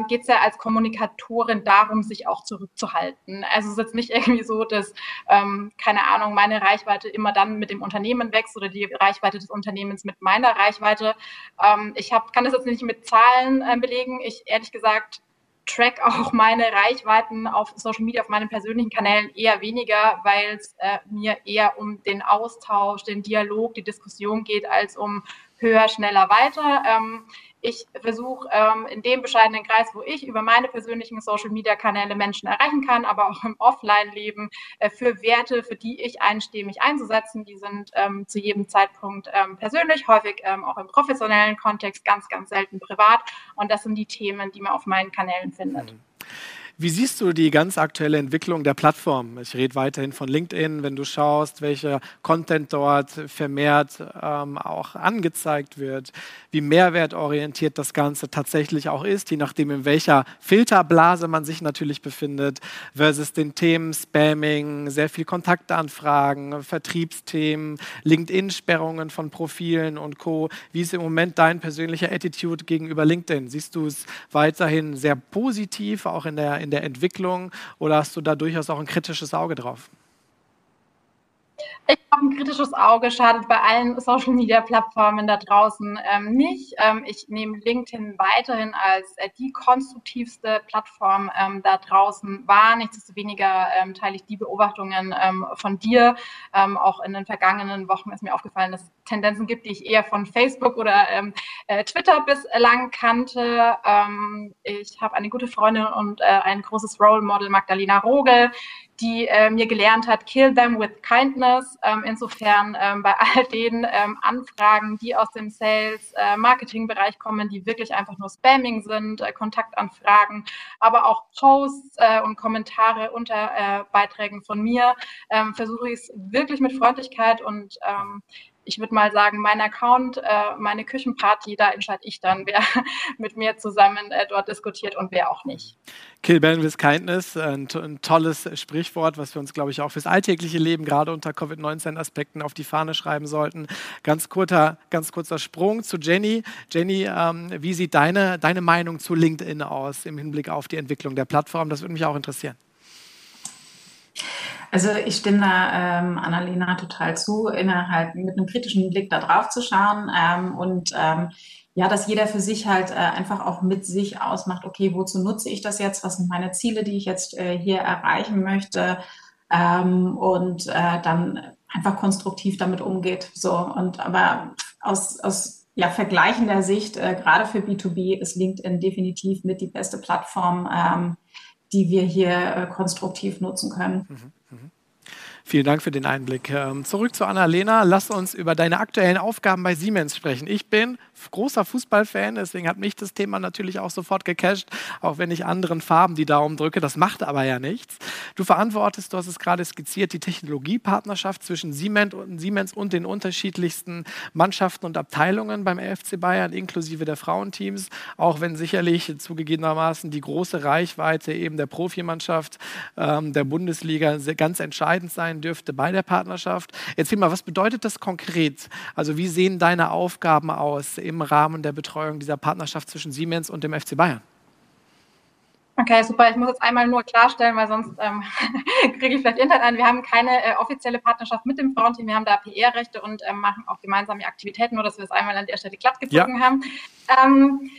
Geht es ja als Kommunikatorin darum, sich auch zurückzuhalten. Also es ist jetzt nicht irgendwie irgendwie so, dass, ähm, keine Ahnung, meine Reichweite immer dann mit dem Unternehmen wächst oder die Reichweite des Unternehmens mit meiner Reichweite. Ähm, ich hab, kann das jetzt nicht mit Zahlen äh, belegen. Ich ehrlich gesagt track auch meine Reichweiten auf Social Media, auf meinen persönlichen Kanälen eher weniger, weil es äh, mir eher um den Austausch, den Dialog, die Diskussion geht, als um höher, schneller, weiter. Ähm, ich versuche ähm, in dem bescheidenen Kreis, wo ich über meine persönlichen Social-Media-Kanäle Menschen erreichen kann, aber auch im Offline-Leben äh, für Werte, für die ich einstehe, mich einzusetzen. Die sind ähm, zu jedem Zeitpunkt ähm, persönlich, häufig ähm, auch im professionellen Kontext, ganz, ganz selten privat. Und das sind die Themen, die man auf meinen Kanälen findet. Mhm. Wie siehst du die ganz aktuelle Entwicklung der Plattform? Ich rede weiterhin von LinkedIn, wenn du schaust, welcher Content dort vermehrt ähm, auch angezeigt wird, wie mehrwertorientiert das Ganze tatsächlich auch ist, je nachdem, in welcher Filterblase man sich natürlich befindet, versus den Themen Spamming, sehr viel Kontaktanfragen, Vertriebsthemen, LinkedIn-Sperrungen von Profilen und Co. Wie ist im Moment dein persönlicher Attitude gegenüber LinkedIn? Siehst du es weiterhin sehr positiv, auch in der in der Entwicklung oder hast du da durchaus auch ein kritisches Auge drauf? Ich habe ein kritisches Auge, schadet bei allen Social-Media-Plattformen da draußen ähm, nicht. Ähm, ich nehme LinkedIn weiterhin als äh, die konstruktivste Plattform ähm, da draußen wahr. Nichtsdestoweniger ähm, teile ich die Beobachtungen ähm, von dir. Ähm, auch in den vergangenen Wochen ist mir aufgefallen, dass es Tendenzen gibt, die ich eher von Facebook oder äh, Twitter bislang kannte. ich habe eine gute Freundin und äh, ein großes Role Model, Magdalena Rogel, die äh, mir gelernt hat, kill them with kindness. Ähm, insofern ähm, bei all den ähm, Anfragen, die aus dem Sales-Marketing-Bereich äh, kommen, die wirklich einfach nur Spamming sind, äh, Kontaktanfragen, aber auch Posts äh, und Kommentare unter äh, Beiträgen von mir, ähm, versuche ich es wirklich mit Freundlichkeit und ähm, ich würde mal sagen, mein Account, äh, meine Küchenparty, da entscheide ich dann, wer mit mir zusammen äh, dort diskutiert und wer auch nicht. Kill Ben with Kindness, ein, ein, tolles Sprichwort, was wir uns, glaube ich, auch fürs alltägliche Leben, gerade unter Covid-19-Aspekten, auf die Fahne schreiben sollten. Ganz kurzer, ganz kurzer Sprung zu Jenny. Jenny, ähm, wie sieht deine, deine Meinung zu LinkedIn aus im Hinblick auf die Entwicklung der Plattform? Das würde mich auch interessieren. Also ich stimme da ähm, Annalena total zu, immer halt mit einem kritischen Blick da drauf zu schauen ähm, und ähm, ja, dass jeder für sich halt äh, einfach auch mit sich ausmacht, okay, wozu nutze ich das jetzt? Was sind meine Ziele, die ich jetzt äh, hier erreichen möchte? Ähm, und äh, dann einfach konstruktiv damit umgeht. So und aber aus, aus ja, vergleichender Sicht, äh, gerade für B2B ist LinkedIn definitiv mit die beste Plattform, ähm, die wir hier äh, konstruktiv nutzen können. Mhm. Vielen Dank für den Einblick. Ähm, zurück zu Annalena. Lass uns über deine aktuellen Aufgaben bei Siemens sprechen. Ich bin großer Fußballfan, deswegen hat mich das Thema natürlich auch sofort gecasht, auch wenn ich anderen Farben die Daumen drücke. Das macht aber ja nichts. Du verantwortest, du hast es gerade skizziert, die Technologiepartnerschaft zwischen Siemens und, den unterschiedlichsten Mannschaften und Abteilungen beim FC Bayern, inklusive der Frauenteams, auch wenn sicherlich zugegebenermaßen die große Reichweite eben der Profimannschaft ähm, der Bundesliga ganz entscheidend sein dürfte bei der Partnerschaft. Erzähl mal, was bedeutet das konkret? Also wie sehen deine Aufgaben aus im Rahmen der Betreuung dieser Partnerschaft zwischen Siemens und dem FC Bayern? Okay, super. Ich muss jetzt einmal nur klarstellen, weil sonst ähm, kriege ich vielleicht Internet an. Wir haben keine äh, offizielle Partnerschaft mit dem Frauenteam. Wir haben da PR-Rechte und ähm, machen auch gemeinsame Aktivitäten, nur dass wir es einmal an der Stelle glatt gezogen ja. haben. Ähm,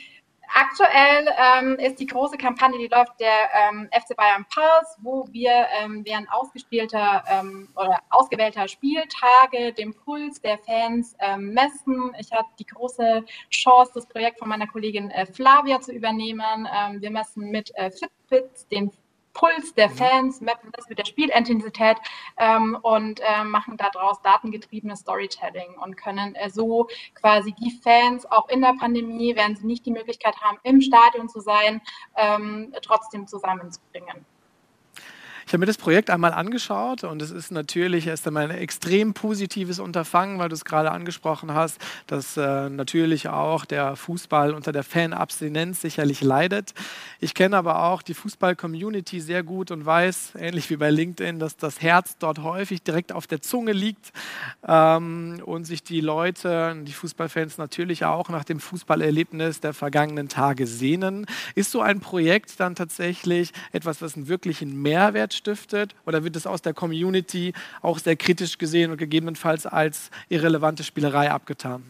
Aktuell ähm, ist die große Kampagne, die läuft der ähm, FC Bayern Pulse, wo wir ähm, während ausgespielter ähm, oder ausgewählter Spieltage den Puls der Fans ähm, messen. Ich hatte die große Chance, das Projekt von meiner Kollegin äh, Flavia zu übernehmen. Ähm, wir messen mit äh, Fitbit den Puls der mhm. Fans, mappen das mit der Spielintensität ähm, und äh, machen daraus datengetriebenes Storytelling und können äh, so quasi die Fans auch in der Pandemie, während sie nicht die Möglichkeit haben, im Stadion zu sein, ähm, trotzdem zusammenzubringen. Ich habe mir das Projekt einmal angeschaut und es ist natürlich erst einmal ein extrem positives Unterfangen, weil du es gerade angesprochen hast, dass äh, natürlich auch der Fußball unter der Fanabstinenz sicherlich leidet. Ich kenne aber auch die Fußball-Community sehr gut und weiß, ähnlich wie bei LinkedIn, dass das Herz dort häufig direkt auf der Zunge liegt ähm, und sich die Leute, die Fußballfans natürlich auch nach dem Fußballerlebnis der vergangenen Tage sehnen. Ist so ein Projekt dann tatsächlich etwas, was einen wirklichen Mehrwert stiftet oder wird es aus der Community auch sehr kritisch gesehen und gegebenenfalls als irrelevante Spielerei abgetan?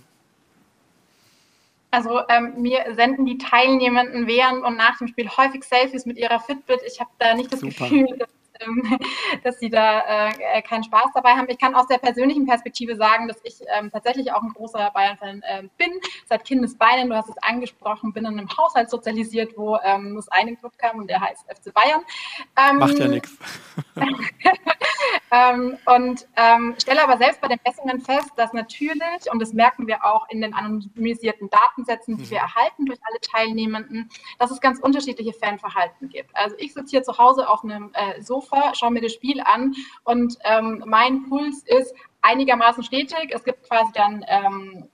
Also ähm, mir senden die Teilnehmenden während und nach dem Spiel häufig Selfies mit ihrer Fitbit. Ich habe da nicht das Super. Gefühl, dass ähm, dass sie da äh, keinen Spaß dabei haben. Ich kann aus der persönlichen Perspektive sagen, dass ich ähm, tatsächlich auch ein großer Bayern-Fan äh, bin. Seit Kindesbeinen, du hast es angesprochen, bin in einem Haushalt sozialisiert, wo ähm, es einen Club kam und der heißt FC Bayern. Ähm, Macht ja nichts. ähm, und ähm, stelle aber selbst bei den Messungen fest, dass natürlich, und das merken wir auch in den anonymisierten Datensätzen, die mhm. wir erhalten durch alle Teilnehmenden, dass es ganz unterschiedliche Fanverhalten gibt. Also ich sitze hier zu Hause auf einem äh, Sofa, schaue mir das Spiel an und ähm, mein Puls ist einigermaßen stetig. Es gibt quasi dann ähm,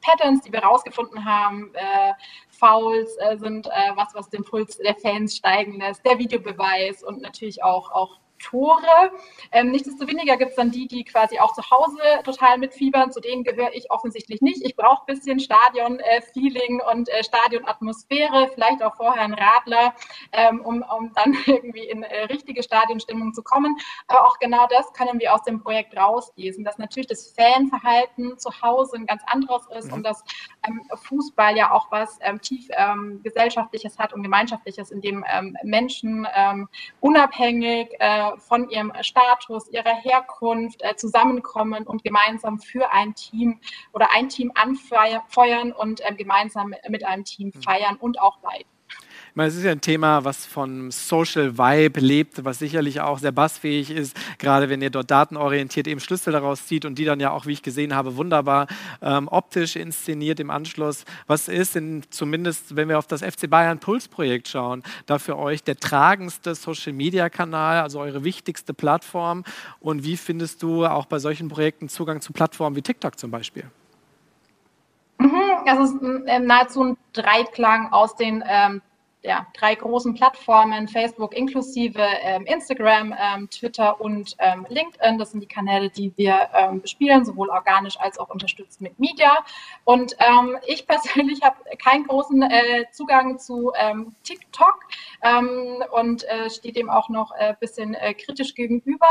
Patterns, die wir rausgefunden haben. Äh, Fouls äh, sind äh, was, was den Puls der Fans steigen lässt, der Videobeweis und natürlich auch, auch Tore. Ähm, nichtsdestoweniger gibt es dann die, die quasi auch zu Hause total mitfiebern. Zu denen gehöre ich offensichtlich nicht. Ich brauche ein bisschen Stadion-Feeling äh, und äh, Stadionatmosphäre, vielleicht auch vorher ein Radler, ähm, um, um dann irgendwie in äh, richtige Stadionstimmung zu kommen. Aber auch genau das können wir aus dem Projekt rauslesen, dass natürlich das Fanverhalten zu Hause ein ganz anderes ist mhm. und dass Fußball ja auch was ähm, tief ähm, gesellschaftliches hat und gemeinschaftliches, in dem ähm, Menschen unabhängig äh, von ihrem Status, ihrer Herkunft äh, zusammenkommen und gemeinsam für ein Team oder ein Team anfeuern und gemeinsam mit einem Team hm. feiern und auch leiden es ist ja ein Thema, was von Social Vibe lebt, was sicherlich auch sehr bassfähig ist, gerade wenn ihr dort datenorientiert eben Schlüssel daraus zieht und die dann ja auch, wie ich gesehen habe, wunderbar ähm, optisch inszeniert im Anschluss. Was ist denn zumindest, wenn wir auf das FC Bayern Puls Projekt schauen, da für euch der tragendste Social Media Kanal, also eure wichtigste Plattform? Und wie findest du auch bei solchen Projekten Zugang zu Plattformen wie TikTok zum Beispiel? Mhm, das ist ähm, nahezu ein Dreiklang aus den ähm, ja, drei großen Plattformen, Facebook inklusive ähm, Instagram, ähm, Twitter und ähm, LinkedIn. Das sind die Kanäle, die wir ähm, bespielen, sowohl organisch als auch unterstützt mit Media. Und ähm, ich persönlich habe keinen großen äh, Zugang zu ähm, TikTok und äh, stehe dem auch noch ein äh, bisschen äh, kritisch gegenüber.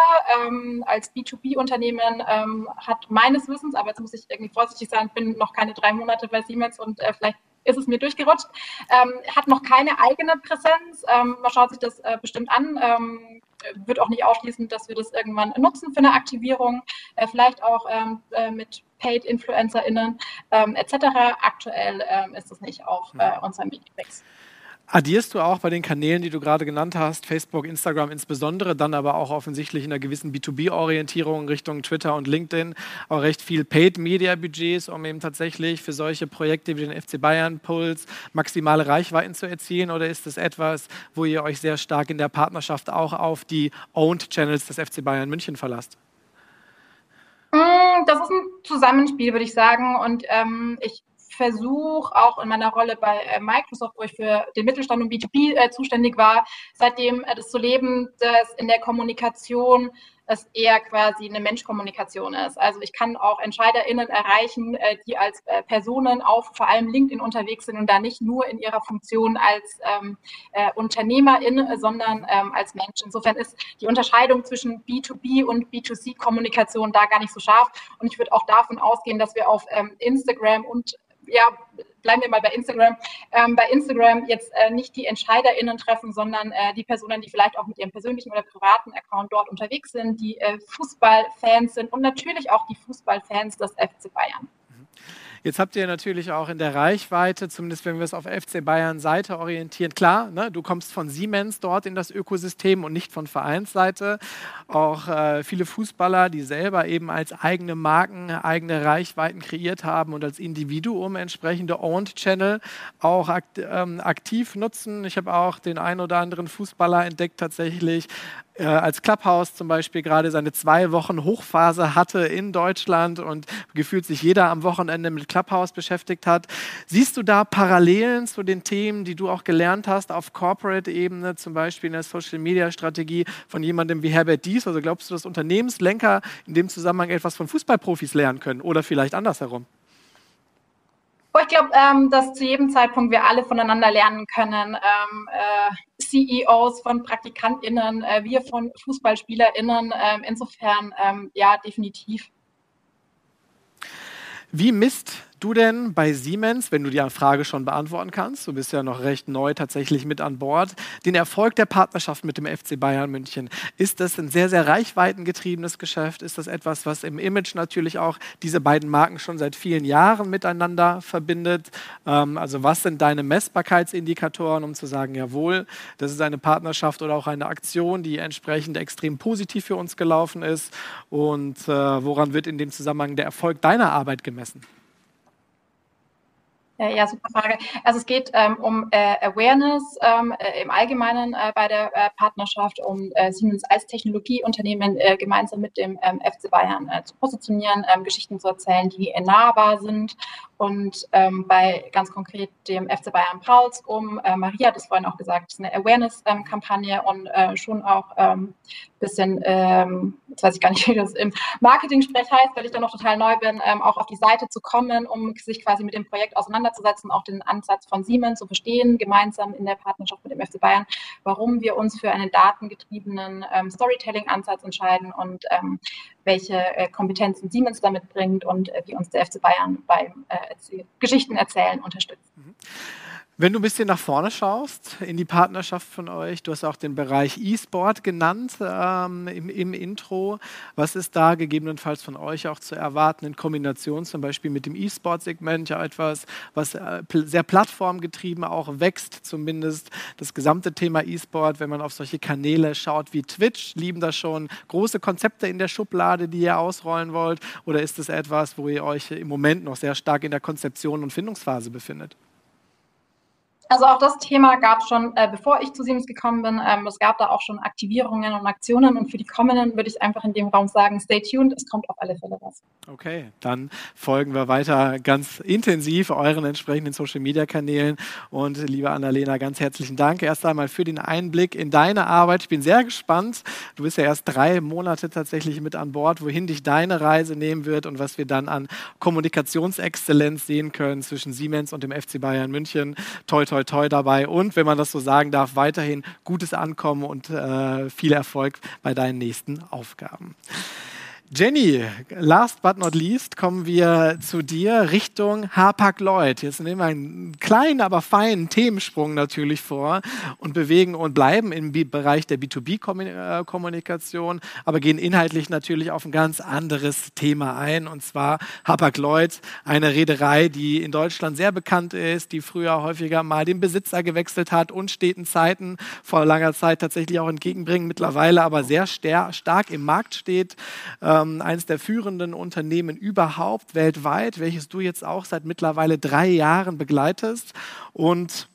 als B2B-Unternehmen hat meines Wissens, aber jetzt muss ich irgendwie vorsichtig sein, bin noch keine drei Monate bei Siemens und äh, vielleicht ist es mir durchgerutscht. Ähm, hat noch keine eigene Präsenz. Ähm, man schaut sich das äh, bestimmt an. Ähm, wird auch nicht ausschließen, dass wir das irgendwann nutzen für eine Aktivierung, äh, vielleicht auch ähm, äh, mit Paid-InfluencerInnen ähm, etc. Aktuell ähm, ist das nicht auf äh, unserem Medienmix. Addierst du auch bei den Kanälen, die du gerade genannt hast, Facebook, Instagram insbesondere, dann aber auch offensichtlich in einer gewissen B2B-Orientierung Richtung Twitter und LinkedIn auch recht viel Paid-Media-Budgets, um eben tatsächlich für solche Projekte wie den FC Bayern Puls maximale Reichweiten zu erzielen? Oder ist das etwas, wo ihr euch sehr stark in der Partnerschaft auch auf die Owned Channels des FC Bayern München verlasst? Mm, das ist ein Zusammenspiel, würde ich sagen. Und ähm, ich versuche auch in meiner Rolle bei äh, Microsoft, wo ich für den Mittelstand und B2B äh, zuständig war, seitdem äh, das zu leben, dass in der Kommunikation es eher quasi eine Menschkommunikation ist. Also ich kann auch EntscheiderInnen erreichen, äh, die als äh, Personen auf vor allem LinkedIn unterwegs sind und da nicht nur in ihrer Funktion als ähm, äh, UnternehmerIn, sondern ähm, als Mensch. Insofern ist die Unterscheidung zwischen B2B und B2C-Kommunikation da gar nicht so scharf. Und ich würde auch davon ausgehen, dass wir auf ähm, Instagram und ja, bleiben wir mal bei Instagram, ähm, bei Instagram jetzt äh, nicht die EntscheiderInnen treffen, sondern äh, die Personen, die vielleicht auch mit ihrem persönlichen oder privaten Account dort unterwegs sind, die äh, Fußballfans sind und natürlich auch die Fußballfans des FC Bayern. Jetzt habt ihr natürlich auch in der Reichweite, zumindest wenn wir es auf FC Bayern Seite orientieren, klar, ne, du kommst von Siemens dort in das Ökosystem und nicht von Vereinsseite. Auch äh, viele Fußballer, die selber eben als eigene Marken eigene Reichweiten kreiert haben und als Individuum entsprechende Owned Channel auch akt ähm, aktiv nutzen. Ich habe auch den einen oder anderen Fußballer entdeckt tatsächlich, äh, als Clubhouse zum Beispiel gerade seine zwei Wochen Hochphase hatte in Deutschland und gefühlt sich jeder am Wochenende mit Clubhouse beschäftigt hat. Siehst du da Parallelen zu den Themen, die du auch gelernt hast auf Corporate-Ebene, zum Beispiel in der Social-Media-Strategie von jemandem wie Herbert Dies? Also glaubst du, dass Unternehmenslenker in dem Zusammenhang etwas von Fußballprofis lernen können oder vielleicht andersherum? Oh, ich glaube, ähm, dass zu jedem Zeitpunkt wir alle voneinander lernen können. Ähm, äh, CEOs von PraktikantInnen, äh, wir von FußballspielerInnen. Ähm, insofern, ähm, ja, definitiv. Wie misst du denn bei Siemens, wenn du die Frage schon beantworten kannst, du bist ja noch recht neu tatsächlich mit an Bord, den Erfolg der Partnerschaft mit dem FC Bayern München? Ist das ein sehr, sehr reichweitengetriebenes Geschäft? Ist das etwas, was im Image natürlich auch diese beiden Marken schon seit vielen Jahren miteinander verbindet? Ähm, also was sind deine Messbarkeitsindikatoren, um zu sagen, jawohl, das ist eine Partnerschaft oder auch eine Aktion, die entsprechend extrem positiv für uns gelaufen ist? Und äh, woran wird in dem Zusammenhang der Erfolg deiner Arbeit gemessen? Ja, ja, super Frage. Also es geht ähm, um äh, Awareness ähm, äh, im Allgemeinen äh, bei der äh, Partnerschaft, um äh, Siemens als Technologieunternehmen äh, gemeinsam mit dem ähm, FC Bayern zu positionieren, ähm, Geschichten zu erzählen, die nahbar sind und ähm, bei ganz konkret dem FC Bayern Pauls um, äh, Maria hat es vorhin auch gesagt, ist eine Awareness-Kampagne ähm, und äh, schon auch ein ähm, bisschen, ähm, jetzt weiß ich gar nicht, wie das im Marketing-Sprech heißt, weil ich da noch total neu bin, ähm, auch auf die Seite zu kommen, um sich quasi mit dem Projekt auseinanderzusetzen, auch den Ansatz von Siemens zu verstehen, gemeinsam in der Partnerschaft mit dem FC Bayern, warum wir uns für einen datengetriebenen ähm, Storytelling-Ansatz entscheiden und ähm, welche äh, Kompetenzen Siemens damit bringt und äh, wie uns der FC Bayern beim äh, Geschichten erzählen unterstützt. Mhm. Wenn du ein bisschen nach vorne schaust in die Partnerschaft von euch, du hast auch den Bereich E-Sport genannt ähm, im, im, Intro. Was ist da gegebenenfalls von euch auch zu erwarten in Kombination zum Beispiel mit dem E-Sport-Segment? Ja, etwas, was äh, sehr plattformgetrieben auch wächst, zumindest das gesamte Thema E-Sport. Wenn man auf solche Kanäle schaut wie Twitch, lieben da schon große Konzepte in der Schublade, die ihr ausrollen wollt? Oder ist es etwas, wo ihr euch im Moment noch sehr stark in der Konzeption und Findungsphase befindet? Also auch das Thema gab es schon, äh, bevor ich zu Siemens gekommen bin. Ähm, es gab da auch schon Aktivierungen und Aktionen und für die kommenden würde ich einfach in dem Raum sagen, stay tuned, es kommt auf alle Fälle was. Okay, dann folgen wir weiter ganz intensiv euren entsprechenden Social-Media-Kanälen und liebe Annalena, ganz herzlichen Dank erst einmal für den Einblick in deine Arbeit. Ich bin sehr gespannt. Du bist ja erst drei Monate tatsächlich mit an Bord, wohin dich deine Reise nehmen wird und was wir dann an Kommunikationsexzellenz sehen können zwischen Siemens und dem FC Bayern München. Toi, toi, toi, toi dabei und, wenn man das so sagen darf, weiterhin gutes Ankommen und äh, viel Erfolg bei deinen nächsten Aufgaben. Jenny, last but not least kommen wir zu dir Richtung Hapag-Lloyd. Jetzt nehmen wir einen kleinen, aber feinen Themensprung natürlich vor und bewegen und bleiben im Bereich der B2B-Kommunikation, aber gehen inhaltlich natürlich auf ein ganz anderes Thema ein und zwar Hapag-Lloyd, eine Reederei, die in Deutschland sehr bekannt ist, die früher häufiger mal den Besitzer gewechselt hat, unsteten Zeiten vor langer Zeit tatsächlich auch entgegenbringen, mittlerweile aber sehr stark im Markt steht. Äh, ähm, eines der führenden Unternehmen überhaupt weltweit, welches du jetzt auch seit mittlerweile drei Jahren begleitest. Und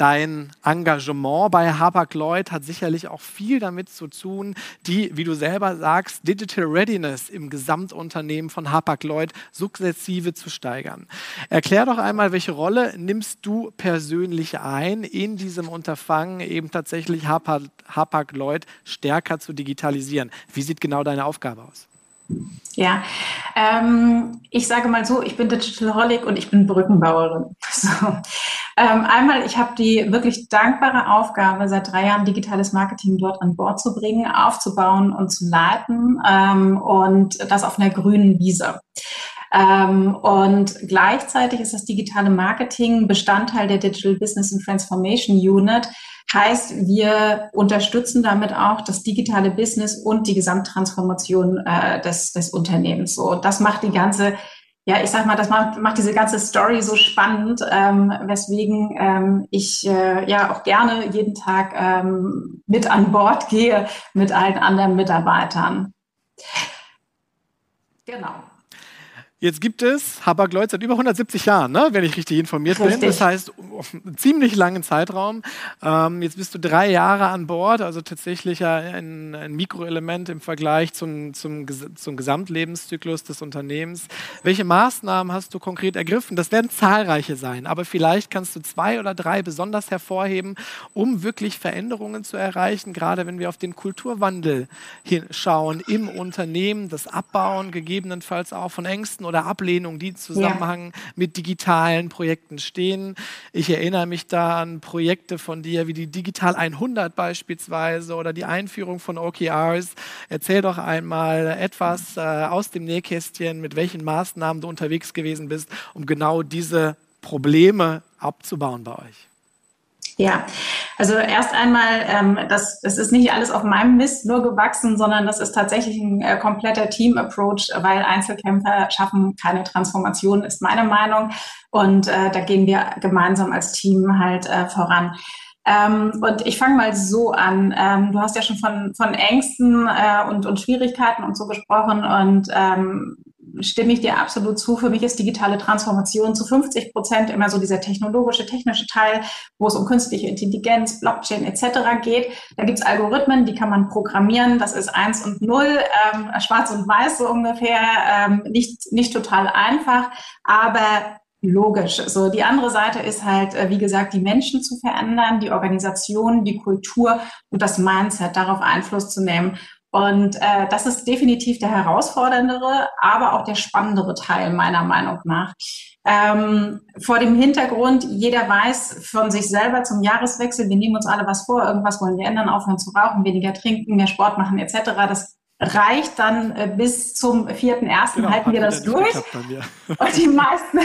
Dein Engagement bei Hapag-Lloyd hat sicherlich auch viel damit zu tun, die, wie du selber sagst, Digital Readiness im Gesamtunternehmen von Hapag-Lloyd sukzessive zu steigern. Erklär doch einmal, welche Rolle nimmst du persönlich ein in diesem Unterfangen, eben tatsächlich Hapag-Lloyd stärker zu digitalisieren? Wie sieht genau deine Aufgabe aus? Ja, ähm, ich sage mal so, ich bin Digitalholic und ich bin Brückenbauerin. So. Ähm, einmal, ich habe die wirklich dankbare Aufgabe, seit drei Jahren digitales Marketing dort an Bord zu bringen, aufzubauen und zu leiten ähm, und das auf einer grünen Wiese. Ähm, und gleichzeitig ist das digitale Marketing Bestandteil der Digital Business and Transformation Unit, Heißt, wir unterstützen damit auch das digitale Business und die Gesamttransformation äh, des, des Unternehmens. So, das macht die ganze, ja, ich sag mal, das macht, macht diese ganze Story so spannend, ähm, weswegen ähm, ich äh, ja auch gerne jeden Tag ähm, mit an Bord gehe mit allen anderen Mitarbeitern. Genau. Jetzt gibt es Hapag-Lloyd seit über 170 Jahren, ne? wenn ich richtig informiert richtig. bin. Das heißt, einen ziemlich langen Zeitraum. Ähm, jetzt bist du drei Jahre an Bord, also tatsächlich ein, ein Mikroelement im Vergleich zum, zum, zum Gesamtlebenszyklus des Unternehmens. Welche Maßnahmen hast du konkret ergriffen? Das werden zahlreiche sein, aber vielleicht kannst du zwei oder drei besonders hervorheben, um wirklich Veränderungen zu erreichen, gerade wenn wir auf den Kulturwandel hinschauen im Unternehmen, das Abbauen gegebenenfalls auch von Ängsten oder Ablehnung, die im Zusammenhang ja. mit digitalen Projekten stehen. Ich erinnere mich da an Projekte von dir wie die Digital 100 beispielsweise oder die Einführung von OKRs. Erzähl doch einmal etwas äh, aus dem Nähkästchen, mit welchen Maßnahmen du unterwegs gewesen bist, um genau diese Probleme abzubauen bei euch. Ja, also erst einmal, ähm, das, das ist nicht alles auf meinem Mist nur gewachsen, sondern das ist tatsächlich ein äh, kompletter Team-Approach, weil Einzelkämpfer schaffen keine Transformation, ist meine Meinung. Und äh, da gehen wir gemeinsam als Team halt äh, voran. Ähm, und ich fange mal so an. Ähm, du hast ja schon von, von Ängsten äh, und, und Schwierigkeiten und so gesprochen. Und ähm, stimme ich dir absolut zu. Für mich ist digitale Transformation zu 50 Prozent immer so dieser technologische, technische Teil, wo es um künstliche Intelligenz, Blockchain etc. geht. Da gibt's Algorithmen, die kann man programmieren. Das ist eins und null, ähm, schwarz und weiß so ungefähr. Ähm, nicht, nicht total einfach, aber logisch. So die andere Seite ist halt, äh, wie gesagt, die Menschen zu verändern, die Organisation, die Kultur und das Mindset, darauf Einfluss zu nehmen. Und äh, das ist definitiv der herausforderndere, aber auch der spannendere Teil meiner Meinung nach. Ähm, vor dem Hintergrund, jeder weiß von sich selber zum Jahreswechsel, wir nehmen uns alle was vor, irgendwas wollen wir ändern, aufhören zu rauchen, weniger trinken, mehr Sport machen etc. Das reicht dann äh, bis zum 4.1. Genau, halten wir das durch. Und die meisten,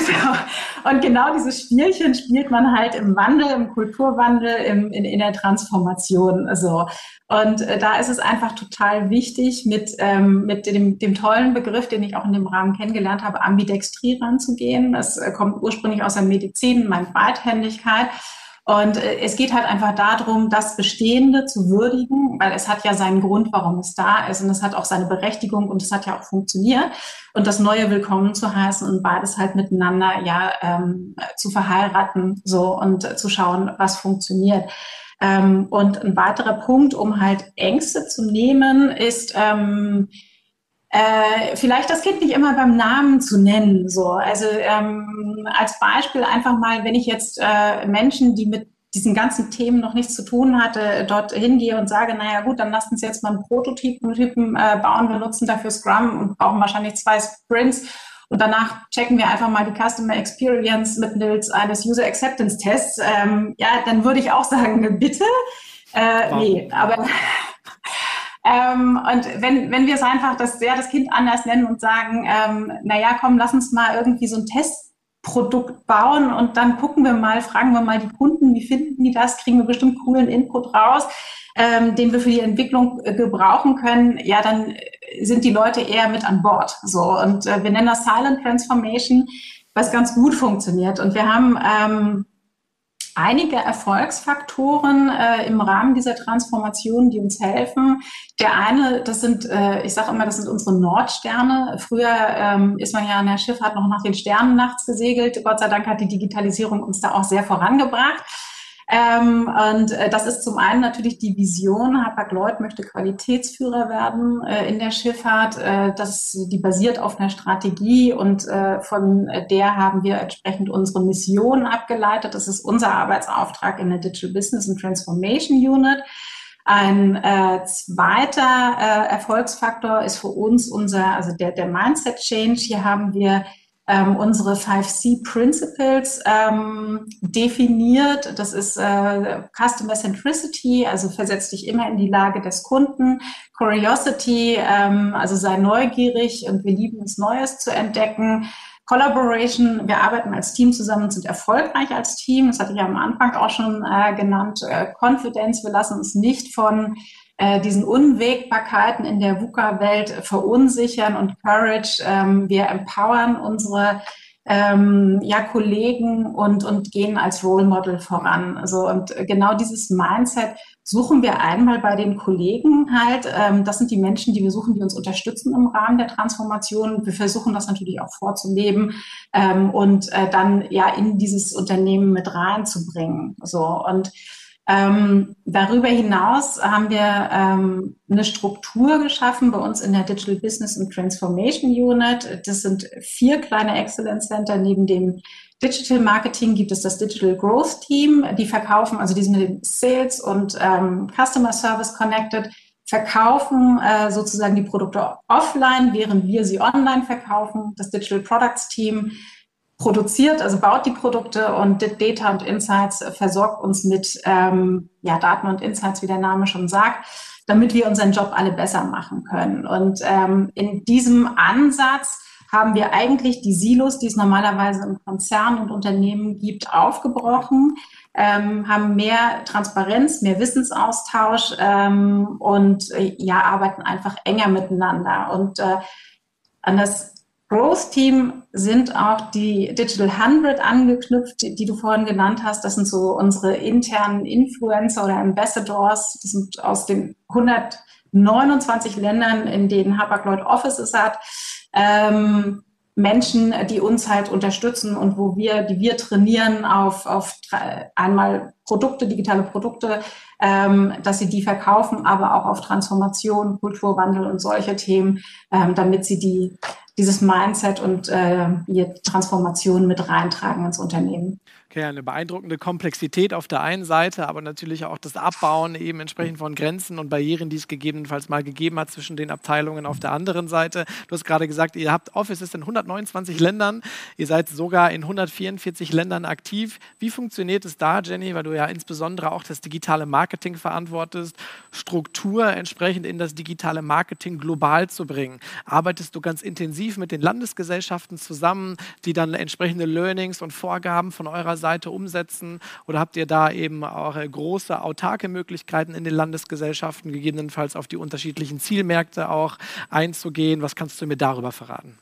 und genau dieses Spielchen spielt man halt im Wandel, im Kulturwandel, im, in, in der Transformation. So. Und äh, da ist es einfach total wichtig, mit, ähm, mit dem, dem tollen Begriff, den ich auch in dem Rahmen kennengelernt habe, Ambidextrie ranzugehen. Das äh, kommt ursprünglich aus der Medizin, meine Beidhändigkeit. Und äh, es geht halt einfach darum, das Bestehende zu würdigen, weil es hat ja seinen Grund, warum es da ist und es hat auch seine Berechtigung und es hat ja auch funktioniert und das Neue willkommen zu heißen und beides halt miteinander ja ähm, zu verheiraten so und zu schauen, was funktioniert. Ähm, und ein weiterer Punkt, um halt Ängste zu nehmen, ist ähm, äh, vielleicht das Kind nicht immer beim Namen zu nennen. So. Also ähm, als Beispiel einfach mal, wenn ich jetzt äh, Menschen, die mit diesen ganzen Themen noch nichts zu tun hatte, dort hingehe und sage, naja gut, dann lasst uns jetzt mal einen Prototypen äh, bauen, wir nutzen dafür Scrum und brauchen wahrscheinlich zwei Sprints und danach checken wir einfach mal die Customer Experience mittels eines User Acceptance Tests. Ähm, ja, dann würde ich auch sagen, bitte. Äh, nee, aber ähm, und wenn, wenn wir es einfach das, ja, das Kind anders nennen und sagen, ähm, naja, komm, lass uns mal irgendwie so ein Testprodukt bauen und dann gucken wir mal, fragen wir mal die Kunden, wie finden die das, kriegen wir bestimmt coolen Input raus, ähm, den wir für die Entwicklung äh, gebrauchen können, ja, dann sind die Leute eher mit an Bord. So und äh, wir nennen das Silent Transformation, was ganz gut funktioniert. Und wir haben ähm, einige Erfolgsfaktoren äh, im Rahmen dieser Transformation, die uns helfen. Der eine, das sind, äh, ich sage immer, das sind unsere Nordsterne. Früher ähm, ist man ja in der Schifffahrt noch nach den Sternen nachts gesegelt. Gott sei Dank hat die Digitalisierung uns da auch sehr vorangebracht. Ähm, und äh, das ist zum einen natürlich die Vision. Hapag-Lloyd möchte Qualitätsführer werden äh, in der Schifffahrt. Äh, das, die basiert auf einer Strategie und äh, von der haben wir entsprechend unsere Mission abgeleitet. Das ist unser Arbeitsauftrag in der Digital Business and Transformation Unit. Ein äh, zweiter äh, Erfolgsfaktor ist für uns unser, also der, der Mindset Change. Hier haben wir ähm, unsere 5C Principles ähm, definiert. Das ist äh, Customer Centricity, also versetzt dich immer in die Lage des Kunden. Curiosity, ähm, also sei neugierig und wir lieben es, Neues zu entdecken. Collaboration, wir arbeiten als Team zusammen und sind erfolgreich als Team. Das hatte ich ja am Anfang auch schon äh, genannt. Äh, Confidence, wir lassen uns nicht von äh, diesen Unwägbarkeiten in der VUCA-Welt verunsichern und Courage. Ähm, wir empowern unsere ähm, ja, Kollegen und, und gehen als Role Model voran. Also, und genau dieses Mindset suchen wir einmal bei den Kollegen halt. Ähm, das sind die Menschen, die wir suchen, die uns unterstützen im Rahmen der Transformation. Wir versuchen das natürlich auch vorzuleben ähm, und äh, dann ja in dieses Unternehmen mit reinzubringen. So und ähm, darüber hinaus haben wir ähm, eine Struktur geschaffen bei uns in der Digital Business and Transformation Unit. Das sind vier kleine Excellence Center. Neben dem Digital Marketing gibt es das Digital Growth Team. Die verkaufen, also die sind mit dem Sales und ähm, Customer Service connected, verkaufen äh, sozusagen die Produkte offline, während wir sie online verkaufen. Das Digital Products Team produziert, also baut die Produkte und Data und Insights versorgt uns mit ähm, ja, Daten und Insights, wie der Name schon sagt, damit wir unseren Job alle besser machen können. Und ähm, in diesem Ansatz haben wir eigentlich die Silos, die es normalerweise im Konzern und Unternehmen gibt, aufgebrochen, ähm, haben mehr Transparenz, mehr Wissensaustausch ähm, und äh, ja, arbeiten einfach enger miteinander. Und äh, an das Growth Team sind auch die Digital 100 angeknüpft, die, du vorhin genannt hast. Das sind so unsere internen Influencer oder Ambassadors. Das sind aus den 129 Ländern, in denen Hapag-Lloyd Offices hat. Ähm, Menschen, die uns halt unterstützen und wo wir, die wir trainieren auf, auf einmal Produkte, digitale Produkte, ähm, dass sie die verkaufen, aber auch auf Transformation, Kulturwandel und solche Themen, ähm, damit sie die dieses Mindset und äh, die Transformation mit reintragen ins Unternehmen. Okay, eine beeindruckende Komplexität auf der einen Seite, aber natürlich auch das Abbauen eben entsprechend von Grenzen und Barrieren, die es gegebenenfalls mal gegeben hat zwischen den Abteilungen auf der anderen Seite. Du hast gerade gesagt, ihr habt Offices in 129 Ländern, ihr seid sogar in 144 Ländern aktiv. Wie funktioniert es da, Jenny, weil du ja insbesondere auch das digitale Marketing verantwortest, Struktur entsprechend in das digitale Marketing global zu bringen? Arbeitest du ganz intensiv mit den Landesgesellschaften zusammen, die dann entsprechende Learnings und Vorgaben von eurer Seite Seite umsetzen? Oder habt ihr da eben auch äh, große autarke Möglichkeiten in den Landesgesellschaften, gegebenenfalls auf die unterschiedlichen Zielmärkte auch einzugehen? Was kannst du mir darüber verraten?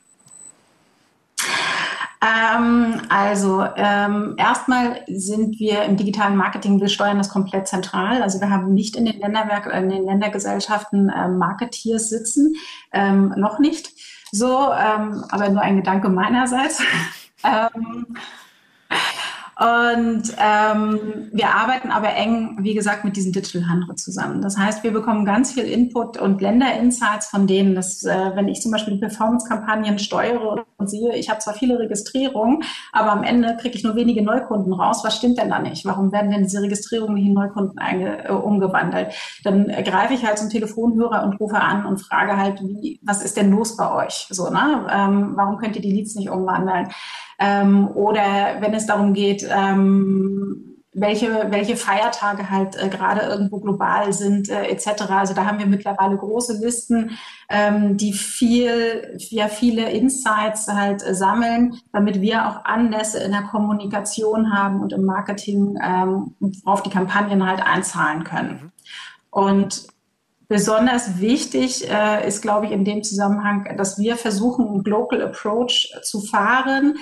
Ähm, also ähm, erstmal sind wir im digitalen Marketing, wir steuern das komplett zentral. Also wir haben nicht in den Länderwerk, in den Ländergesellschaften äh, Marketeers sitzen, ähm, noch nicht so, ähm, aber nur ein Gedanke meinerseits. Und ähm, wir arbeiten aber eng, wie gesagt, mit diesen Digital Hundred zusammen. Das heißt, wir bekommen ganz viel Input und Länderinsights von denen, dass äh, wenn ich zum Beispiel die Performance-Kampagnen steuere und sehe, ich habe zwar viele Registrierungen, aber am Ende kriege ich nur wenige Neukunden raus. Was stimmt denn da nicht? Warum werden denn diese Registrierungen nicht in Neukunden einge, äh, umgewandelt? Dann greife ich halt zum Telefonhörer und rufe an und frage halt, wie, was ist denn los bei euch? So, ne? Ähm, warum könnt ihr die Leads nicht umwandeln? Ähm, oder wenn es darum geht, ähm, welche, welche Feiertage halt äh, gerade irgendwo global sind, äh, etc. Also da haben wir mittlerweile große Listen, ähm, die viel, ja, viele Insights halt äh, sammeln, damit wir auch Anlässe in der Kommunikation haben und im Marketing ähm, auf die Kampagnen halt einzahlen können. Mhm. Und Besonders wichtig äh, ist, glaube ich, in dem Zusammenhang, dass wir versuchen, einen Global Approach zu fahren.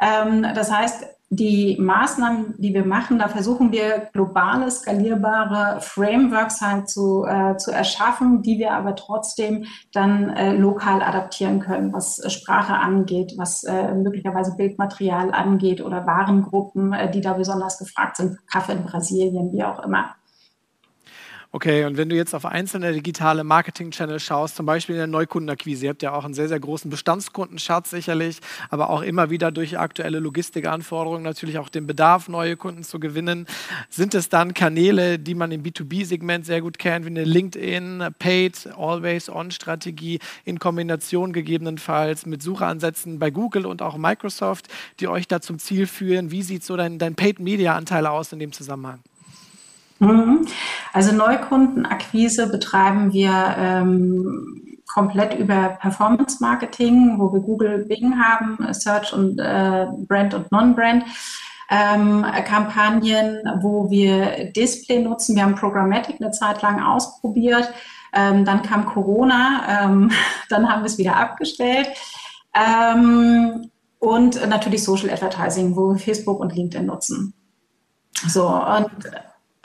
Ähm, das heißt, die Maßnahmen, die wir machen, da versuchen wir globale, skalierbare Frameworks halt zu, äh, zu erschaffen, die wir aber trotzdem dann äh, lokal adaptieren können, was äh, Sprache angeht, was äh, möglicherweise Bildmaterial angeht oder Warengruppen, äh, die da besonders gefragt sind, Kaffee in Brasilien, wie auch immer. Okay, und wenn du jetzt auf einzelne digitale Marketing-Channels schaust, zum Beispiel in der Neukundenakquise, ihr habt ja auch einen sehr, sehr großen Bestandskundenschatz sicherlich, aber auch immer wieder durch aktuelle Logistikanforderungen natürlich auch den Bedarf, neue Kunden zu gewinnen. Sind es dann Kanäle, die man im B2B-Segment sehr gut kennt, wie eine LinkedIn, Paid, Always-On-Strategie in Kombination gegebenenfalls mit Suchansätzen bei Google und auch Microsoft, die euch da zum Ziel führen? Wie sieht so dein, dein Paid-Media-Anteil aus in dem Zusammenhang? Mhm. Also Neukundenakquise betreiben wir ähm, komplett über Performance Marketing, wo wir Google, Bing haben, Search und äh, Brand und Non-Brand. Ähm, Kampagnen, wo wir Display nutzen. Wir haben Programmatic eine Zeit lang ausprobiert. Ähm, dann kam Corona, ähm, dann haben wir es wieder abgestellt. Ähm, und natürlich Social Advertising, wo wir Facebook und LinkedIn nutzen. So, und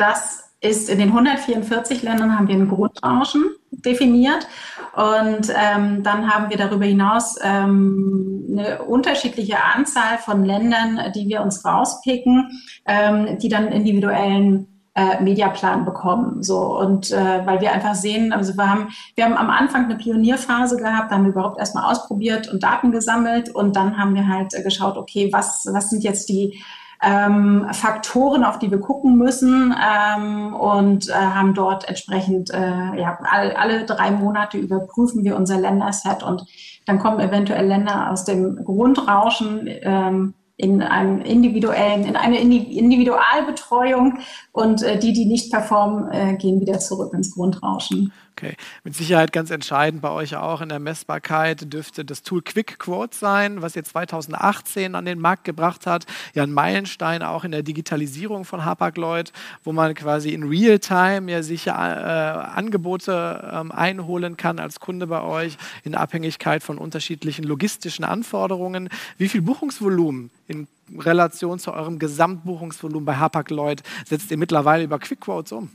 das ist in den 144 Ländern haben wir ein Grundrauschen definiert und ähm, dann haben wir darüber hinaus ähm, eine unterschiedliche Anzahl von Ländern, die wir uns rauspicken, ähm, die dann individuellen äh, Mediaplan bekommen. So und äh, weil wir einfach sehen, also wir haben wir haben am Anfang eine Pionierphase gehabt, da haben wir überhaupt erstmal ausprobiert und Daten gesammelt und dann haben wir halt äh, geschaut, okay, was was sind jetzt die ähm, Faktoren, auf die wir gucken müssen ähm, und äh, haben dort entsprechend, äh, ja, all, alle drei Monate überprüfen wir unser Länderset und dann kommen eventuell Länder aus dem Grundrauschen ähm, in einem individuellen, in eine Individualbetreuung und äh, die, die nicht performen, äh, gehen wieder zurück ins Grundrauschen. Okay, mit Sicherheit ganz entscheidend bei euch auch in der Messbarkeit dürfte das Tool Quick Quote sein, was ihr 2018 an den Markt gebracht hat. Ja, ein Meilenstein auch in der Digitalisierung von Hapag-Lloyd, wo man quasi in Real-Time ja sicher äh, Angebote ähm, einholen kann als Kunde bei euch in Abhängigkeit von unterschiedlichen logistischen Anforderungen. Wie viel Buchungsvolumen in Relation zu eurem Gesamtbuchungsvolumen bei Hapag-Lloyd setzt ihr mittlerweile über Quick Quotes um?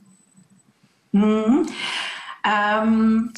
Mhm. Ähm,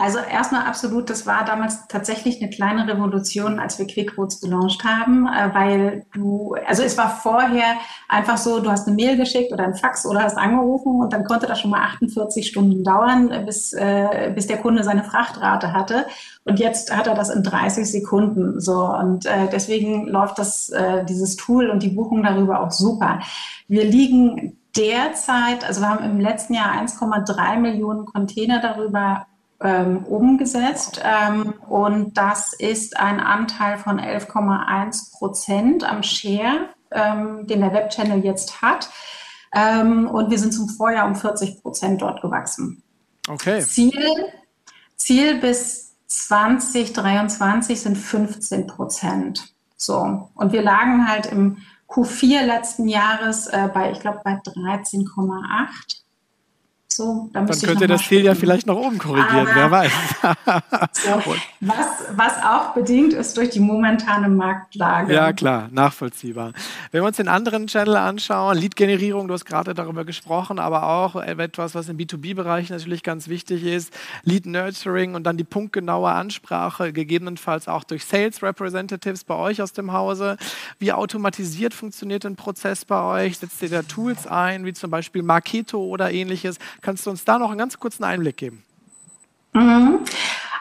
also erstmal absolut, das war damals tatsächlich eine kleine Revolution, als wir QuickRoots gelauncht haben, äh, weil du, also es war vorher einfach so, du hast eine Mail geschickt oder ein Fax oder hast angerufen und dann konnte das schon mal 48 Stunden dauern, bis, äh, bis der Kunde seine Frachtrate hatte. Und jetzt hat er das in 30 Sekunden. So und äh, deswegen läuft das äh, dieses Tool und die Buchung darüber auch super. Wir liegen derzeit, also wir haben im letzten Jahr 1,3 Millionen Container darüber ähm, umgesetzt ähm, und das ist ein Anteil von 11,1 Prozent am Share, ähm, den der Webchannel jetzt hat. Ähm, und wir sind zum Vorjahr um 40 Prozent dort gewachsen. Okay. Ziel, Ziel bis 2023 sind 15 Prozent. So. Und wir lagen halt im Q4 letzten Jahres äh, bei, ich glaube, bei 13,8. So, dann könnt ihr das Ziel ja vielleicht nach oben korrigieren, Aber, wer weiß. so, was, was auch bedingt ist durch die momentane Marktlage. Ja, klar, nachvollziehbar. Wenn wir uns den anderen Channel anschauen, Lead-Generierung, du hast gerade darüber gesprochen, aber auch etwas, was im B2B-Bereich natürlich ganz wichtig ist, Lead-Nurturing und dann die punktgenaue Ansprache, gegebenenfalls auch durch Sales Representatives bei euch aus dem Hause. Wie automatisiert funktioniert ein Prozess bei euch? Setzt ihr da Tools ein, wie zum Beispiel Marketo oder ähnliches? Kannst du uns da noch einen ganz kurzen Einblick geben? Mhm.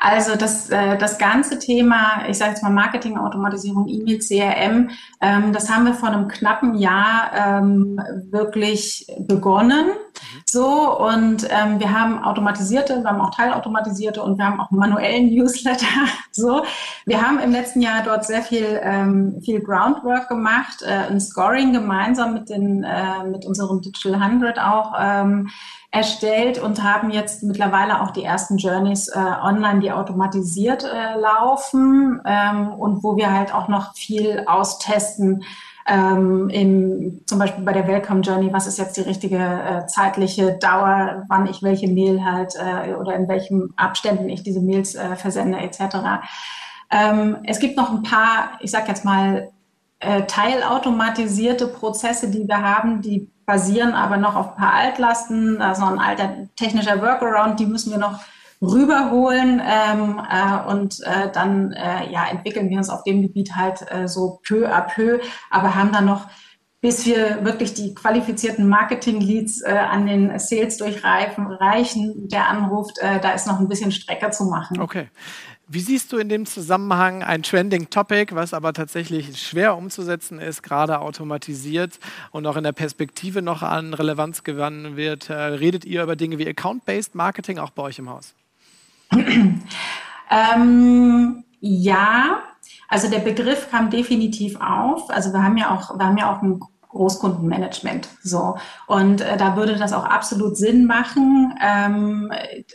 Also das, äh, das ganze Thema, ich sage jetzt mal Marketing, Automatisierung, E-Mail, CRM, ähm, das haben wir vor einem knappen Jahr ähm, wirklich begonnen. Mhm. So und ähm, wir haben automatisierte, wir haben auch teilautomatisierte und wir haben auch manuellen Newsletter. So, wir haben im letzten Jahr dort sehr viel ähm, viel Groundwork gemacht, äh, ein Scoring gemeinsam mit den äh, mit unserem Digital 100 auch. Ähm, erstellt und haben jetzt mittlerweile auch die ersten Journeys äh, online, die automatisiert äh, laufen ähm, und wo wir halt auch noch viel austesten. Ähm, im, zum Beispiel bei der Welcome Journey, was ist jetzt die richtige äh, zeitliche Dauer, wann ich welche Mail halt äh, oder in welchen Abständen ich diese Mails äh, versende etc. Ähm, es gibt noch ein paar, ich sag jetzt mal, äh, teilautomatisierte Prozesse, die wir haben, die basieren aber noch auf ein paar Altlasten, also ein alter technischer Workaround, die müssen wir noch rüberholen ähm, äh, und äh, dann äh, ja, entwickeln wir uns auf dem Gebiet halt äh, so peu à peu, aber haben dann noch bis wir wirklich die qualifizierten Marketing-Leads äh, an den Sales durchreifen, reichen, der anruft, äh, da ist noch ein bisschen Strecke zu machen. Okay. Wie siehst du in dem Zusammenhang ein Trending Topic, was aber tatsächlich schwer umzusetzen ist, gerade automatisiert und auch in der Perspektive noch an Relevanz gewonnen wird? Äh, redet ihr über Dinge wie Account-Based Marketing auch bei euch im Haus? ähm, ja, also der Begriff kam definitiv auf. Also wir haben ja auch, wir haben ja auch ein Großkundenmanagement. So. Und äh, da würde das auch absolut Sinn machen. Ähm,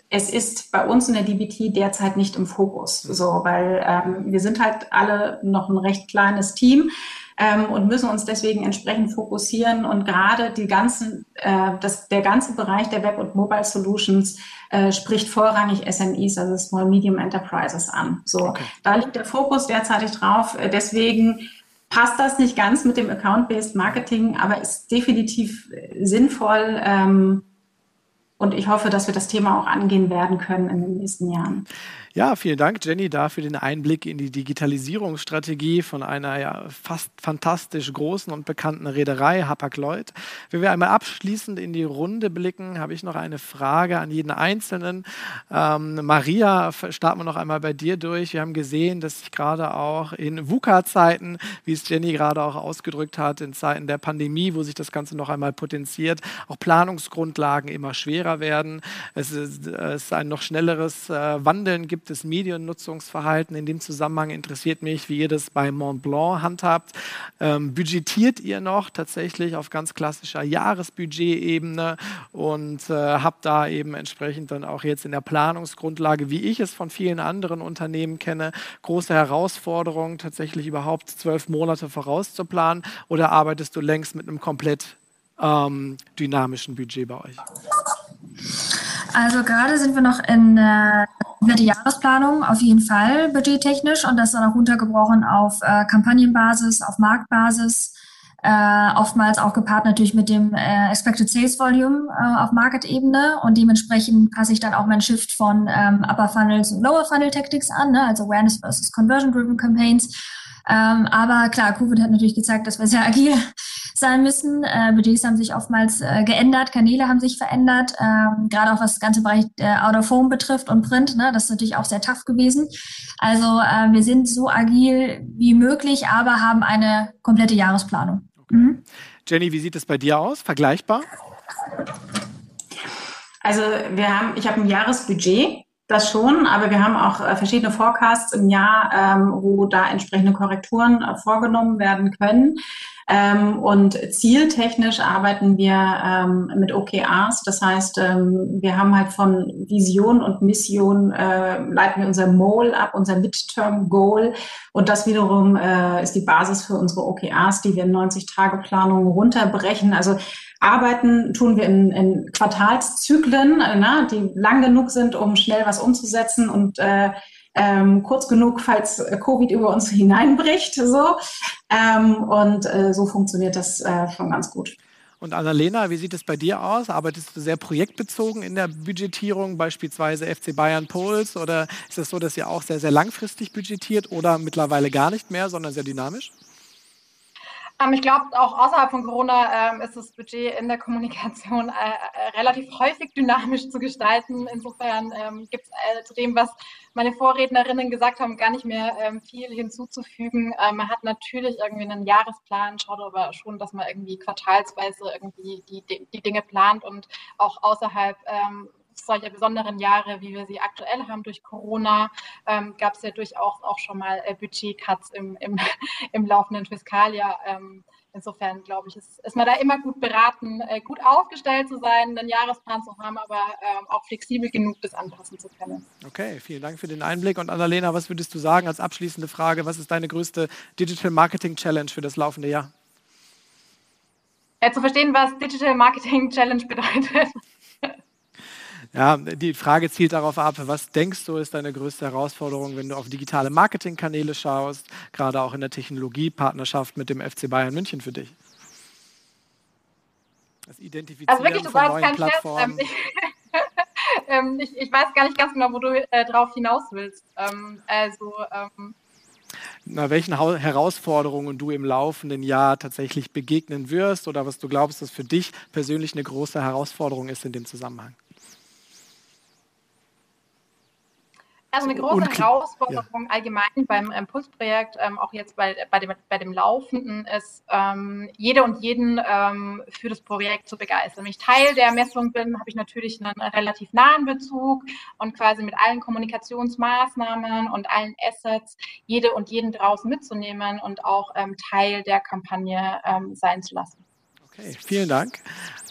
es ist bei uns in der DBT derzeit nicht im Fokus. So, weil ähm, wir sind halt alle noch ein recht kleines Team. ähm, und müssen uns deswegen entsprechend fokussieren. Und gerade die ganzen, äh, das, der ganze Bereich der Web- und Mobile Solutions äh, spricht vorrangig SMEs, also Small Medium Enterprises an. So, okay. da liegt der Fokus derzeitig drauf. Äh, deswegen passt das nicht ganz mit dem Account-Based Marketing, aber ist definitiv sinnvoll. Ähm, und ich hoffe, dass wir das Thema auch angehen werden können in den nächsten Jahren. Ja, vielen Dank, Jenny, dafür den Einblick in die Digitalisierungsstrategie von einer ja fast fantastisch großen und bekannten Reederei, Hapag-Lloyd. Wenn wir einmal abschließend in die Runde blicken, habe ich noch eine Frage an jeden Einzelnen. Ähm, Maria, starten wir noch einmal bei dir durch. Wir haben gesehen, dass sich gerade auch in VUCA-Zeiten, wie es Jenny gerade auch ausgedrückt hat, in Zeiten der Pandemie, wo sich das Ganze noch einmal potenziert, auch Planungsgrundlagen immer schwerer werden. Es ist, es ein noch schnelleres äh, Wandeln gibt das Mediennutzungsverhalten. In dem Zusammenhang interessiert mich, wie ihr das bei Mont Blanc handhabt. Ähm, budgetiert ihr noch tatsächlich auf ganz klassischer Jahresbudgetebene und äh, habt da eben entsprechend dann auch jetzt in der Planungsgrundlage, wie ich es von vielen anderen Unternehmen kenne, große Herausforderungen, tatsächlich überhaupt zwölf Monate vorauszuplanen? Oder arbeitest du längst mit einem komplett ähm, dynamischen Budget bei euch? Also gerade sind wir noch in äh, der Jahresplanung auf jeden Fall budgettechnisch und das dann auch runtergebrochen auf äh, Kampagnenbasis, auf Marktbasis, äh, oftmals auch gepaart natürlich mit dem äh, Expected Sales Volume äh, auf Market-Ebene und dementsprechend passe ich dann auch mein Shift von ähm, Upper Funnel zu Lower Funnel Tactics an, ne? also Awareness versus Conversion Driven Campaigns. Ähm, aber klar, Covid hat natürlich gezeigt, dass wir sehr agil sein müssen. Äh, Budgets haben sich oftmals äh, geändert, Kanäle haben sich verändert, ähm, gerade auch was das ganze Bereich äh, Out of Home betrifft und Print. Ne, das ist natürlich auch sehr tough gewesen. Also äh, wir sind so agil wie möglich, aber haben eine komplette Jahresplanung. Okay. Mhm. Jenny, wie sieht es bei dir aus? Vergleichbar? Also wir haben, ich habe ein Jahresbudget das schon, aber wir haben auch äh, verschiedene Forecasts im Jahr, ähm, wo da entsprechende Korrekturen äh, vorgenommen werden können. Ähm, und zieltechnisch arbeiten wir ähm, mit OKRs. Das heißt, ähm, wir haben halt von Vision und Mission äh, leiten wir unser Mole ab, unser Midterm Goal. Und das wiederum äh, ist die Basis für unsere OKRs, die wir in 90-Tage-Planungen runterbrechen. Also arbeiten tun wir in, in Quartalszyklen, äh, na, die lang genug sind, um schnell was umzusetzen und äh, ähm, kurz genug, falls Covid über uns hineinbricht. So. Ähm, und äh, so funktioniert das äh, schon ganz gut. Und Annalena, wie sieht es bei dir aus? Arbeitest du sehr projektbezogen in der Budgetierung, beispielsweise FC Bayern Pols? Oder ist es so, dass ihr auch sehr, sehr langfristig budgetiert oder mittlerweile gar nicht mehr, sondern sehr dynamisch? Ähm, ich glaube, auch außerhalb von Corona ähm, ist das Budget in der Kommunikation äh, äh, relativ häufig dynamisch zu gestalten. Insofern ähm, gibt es äh, zu dem, was meine Vorrednerinnen gesagt haben, gar nicht mehr viel hinzuzufügen. Man hat natürlich irgendwie einen Jahresplan, schaut aber schon, dass man irgendwie quartalsweise irgendwie die, die, Dinge plant und auch außerhalb solcher besonderen Jahre, wie wir sie aktuell haben durch Corona, ähm, gab es ja durchaus auch schon mal äh, Budgetcuts im, im, im laufenden Fiskaljahr. Ähm, insofern glaube ich, ist, ist man da immer gut beraten, äh, gut aufgestellt zu sein, einen Jahresplan zu haben, aber ähm, auch flexibel genug, das anpassen zu können. Okay, vielen Dank für den Einblick. Und Annalena, was würdest du sagen als abschließende Frage? Was ist deine größte Digital Marketing Challenge für das laufende Jahr? Zu verstehen, was Digital Marketing Challenge bedeutet. Ja, die Frage zielt darauf ab, was denkst du ist deine größte Herausforderung, wenn du auf digitale Marketingkanäle schaust, gerade auch in der Technologiepartnerschaft mit dem FC Bayern München für dich? Das Identifizieren also wirklich, du von neuen ähm, Plattformen. Scherz, ähm, ich, ich, weiß gar nicht ganz genau, wo du äh, drauf hinaus willst. Ähm, also ähm, na, welchen Herausforderungen du im laufenden Jahr tatsächlich begegnen wirst oder was du glaubst, dass für dich persönlich eine große Herausforderung ist in dem Zusammenhang. Also eine große Herausforderung ja. allgemein beim Impulsprojekt, ähm, auch jetzt bei, bei, dem, bei dem Laufenden, ist, ähm, jede und jeden ähm, für das Projekt zu begeistern. Wenn ich Teil der Messung bin, habe ich natürlich einen relativ nahen Bezug und quasi mit allen Kommunikationsmaßnahmen und allen Assets jede und jeden draußen mitzunehmen und auch ähm, Teil der Kampagne ähm, sein zu lassen. Okay, vielen Dank.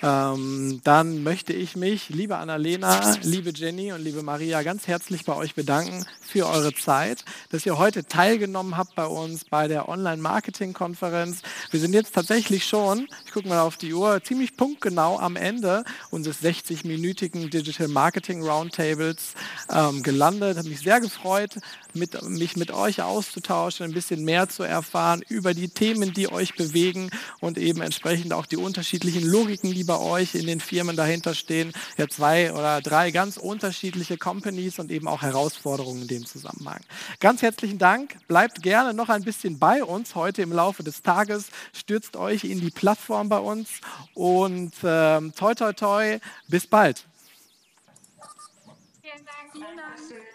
Ähm, dann möchte ich mich, liebe Annalena, liebe Jenny und liebe Maria, ganz herzlich bei euch bedanken für eure Zeit, dass ihr heute teilgenommen habt bei uns bei der Online-Marketing-Konferenz. Wir sind jetzt tatsächlich schon, ich gucke mal auf die Uhr, ziemlich punktgenau am Ende unseres 60-minütigen Digital Marketing Roundtables ähm, gelandet. Hat mich sehr gefreut, mit, mich mit euch auszutauschen, ein bisschen mehr zu erfahren über die Themen, die euch bewegen und eben entsprechend auch die unterschiedlichen Logiken, die bei euch in den Firmen dahinter stehen ja zwei oder drei ganz unterschiedliche Companies und eben auch Herausforderungen in dem Zusammenhang. Ganz herzlichen Dank. Bleibt gerne noch ein bisschen bei uns heute im Laufe des Tages. Stürzt euch in die Plattform bei uns und ähm, toi toi toi. Bis bald. Vielen Dank. Vielen Dank.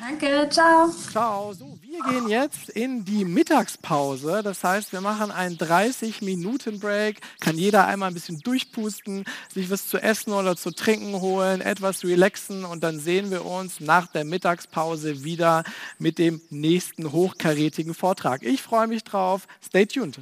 Danke, ciao. Ciao. So, wir gehen jetzt in die Mittagspause. Das heißt, wir machen einen 30-Minuten-Break. Kann jeder einmal ein bisschen durchpusten, sich was zu essen oder zu trinken holen, etwas relaxen und dann sehen wir uns nach der Mittagspause wieder mit dem nächsten hochkarätigen Vortrag. Ich freue mich drauf. Stay tuned.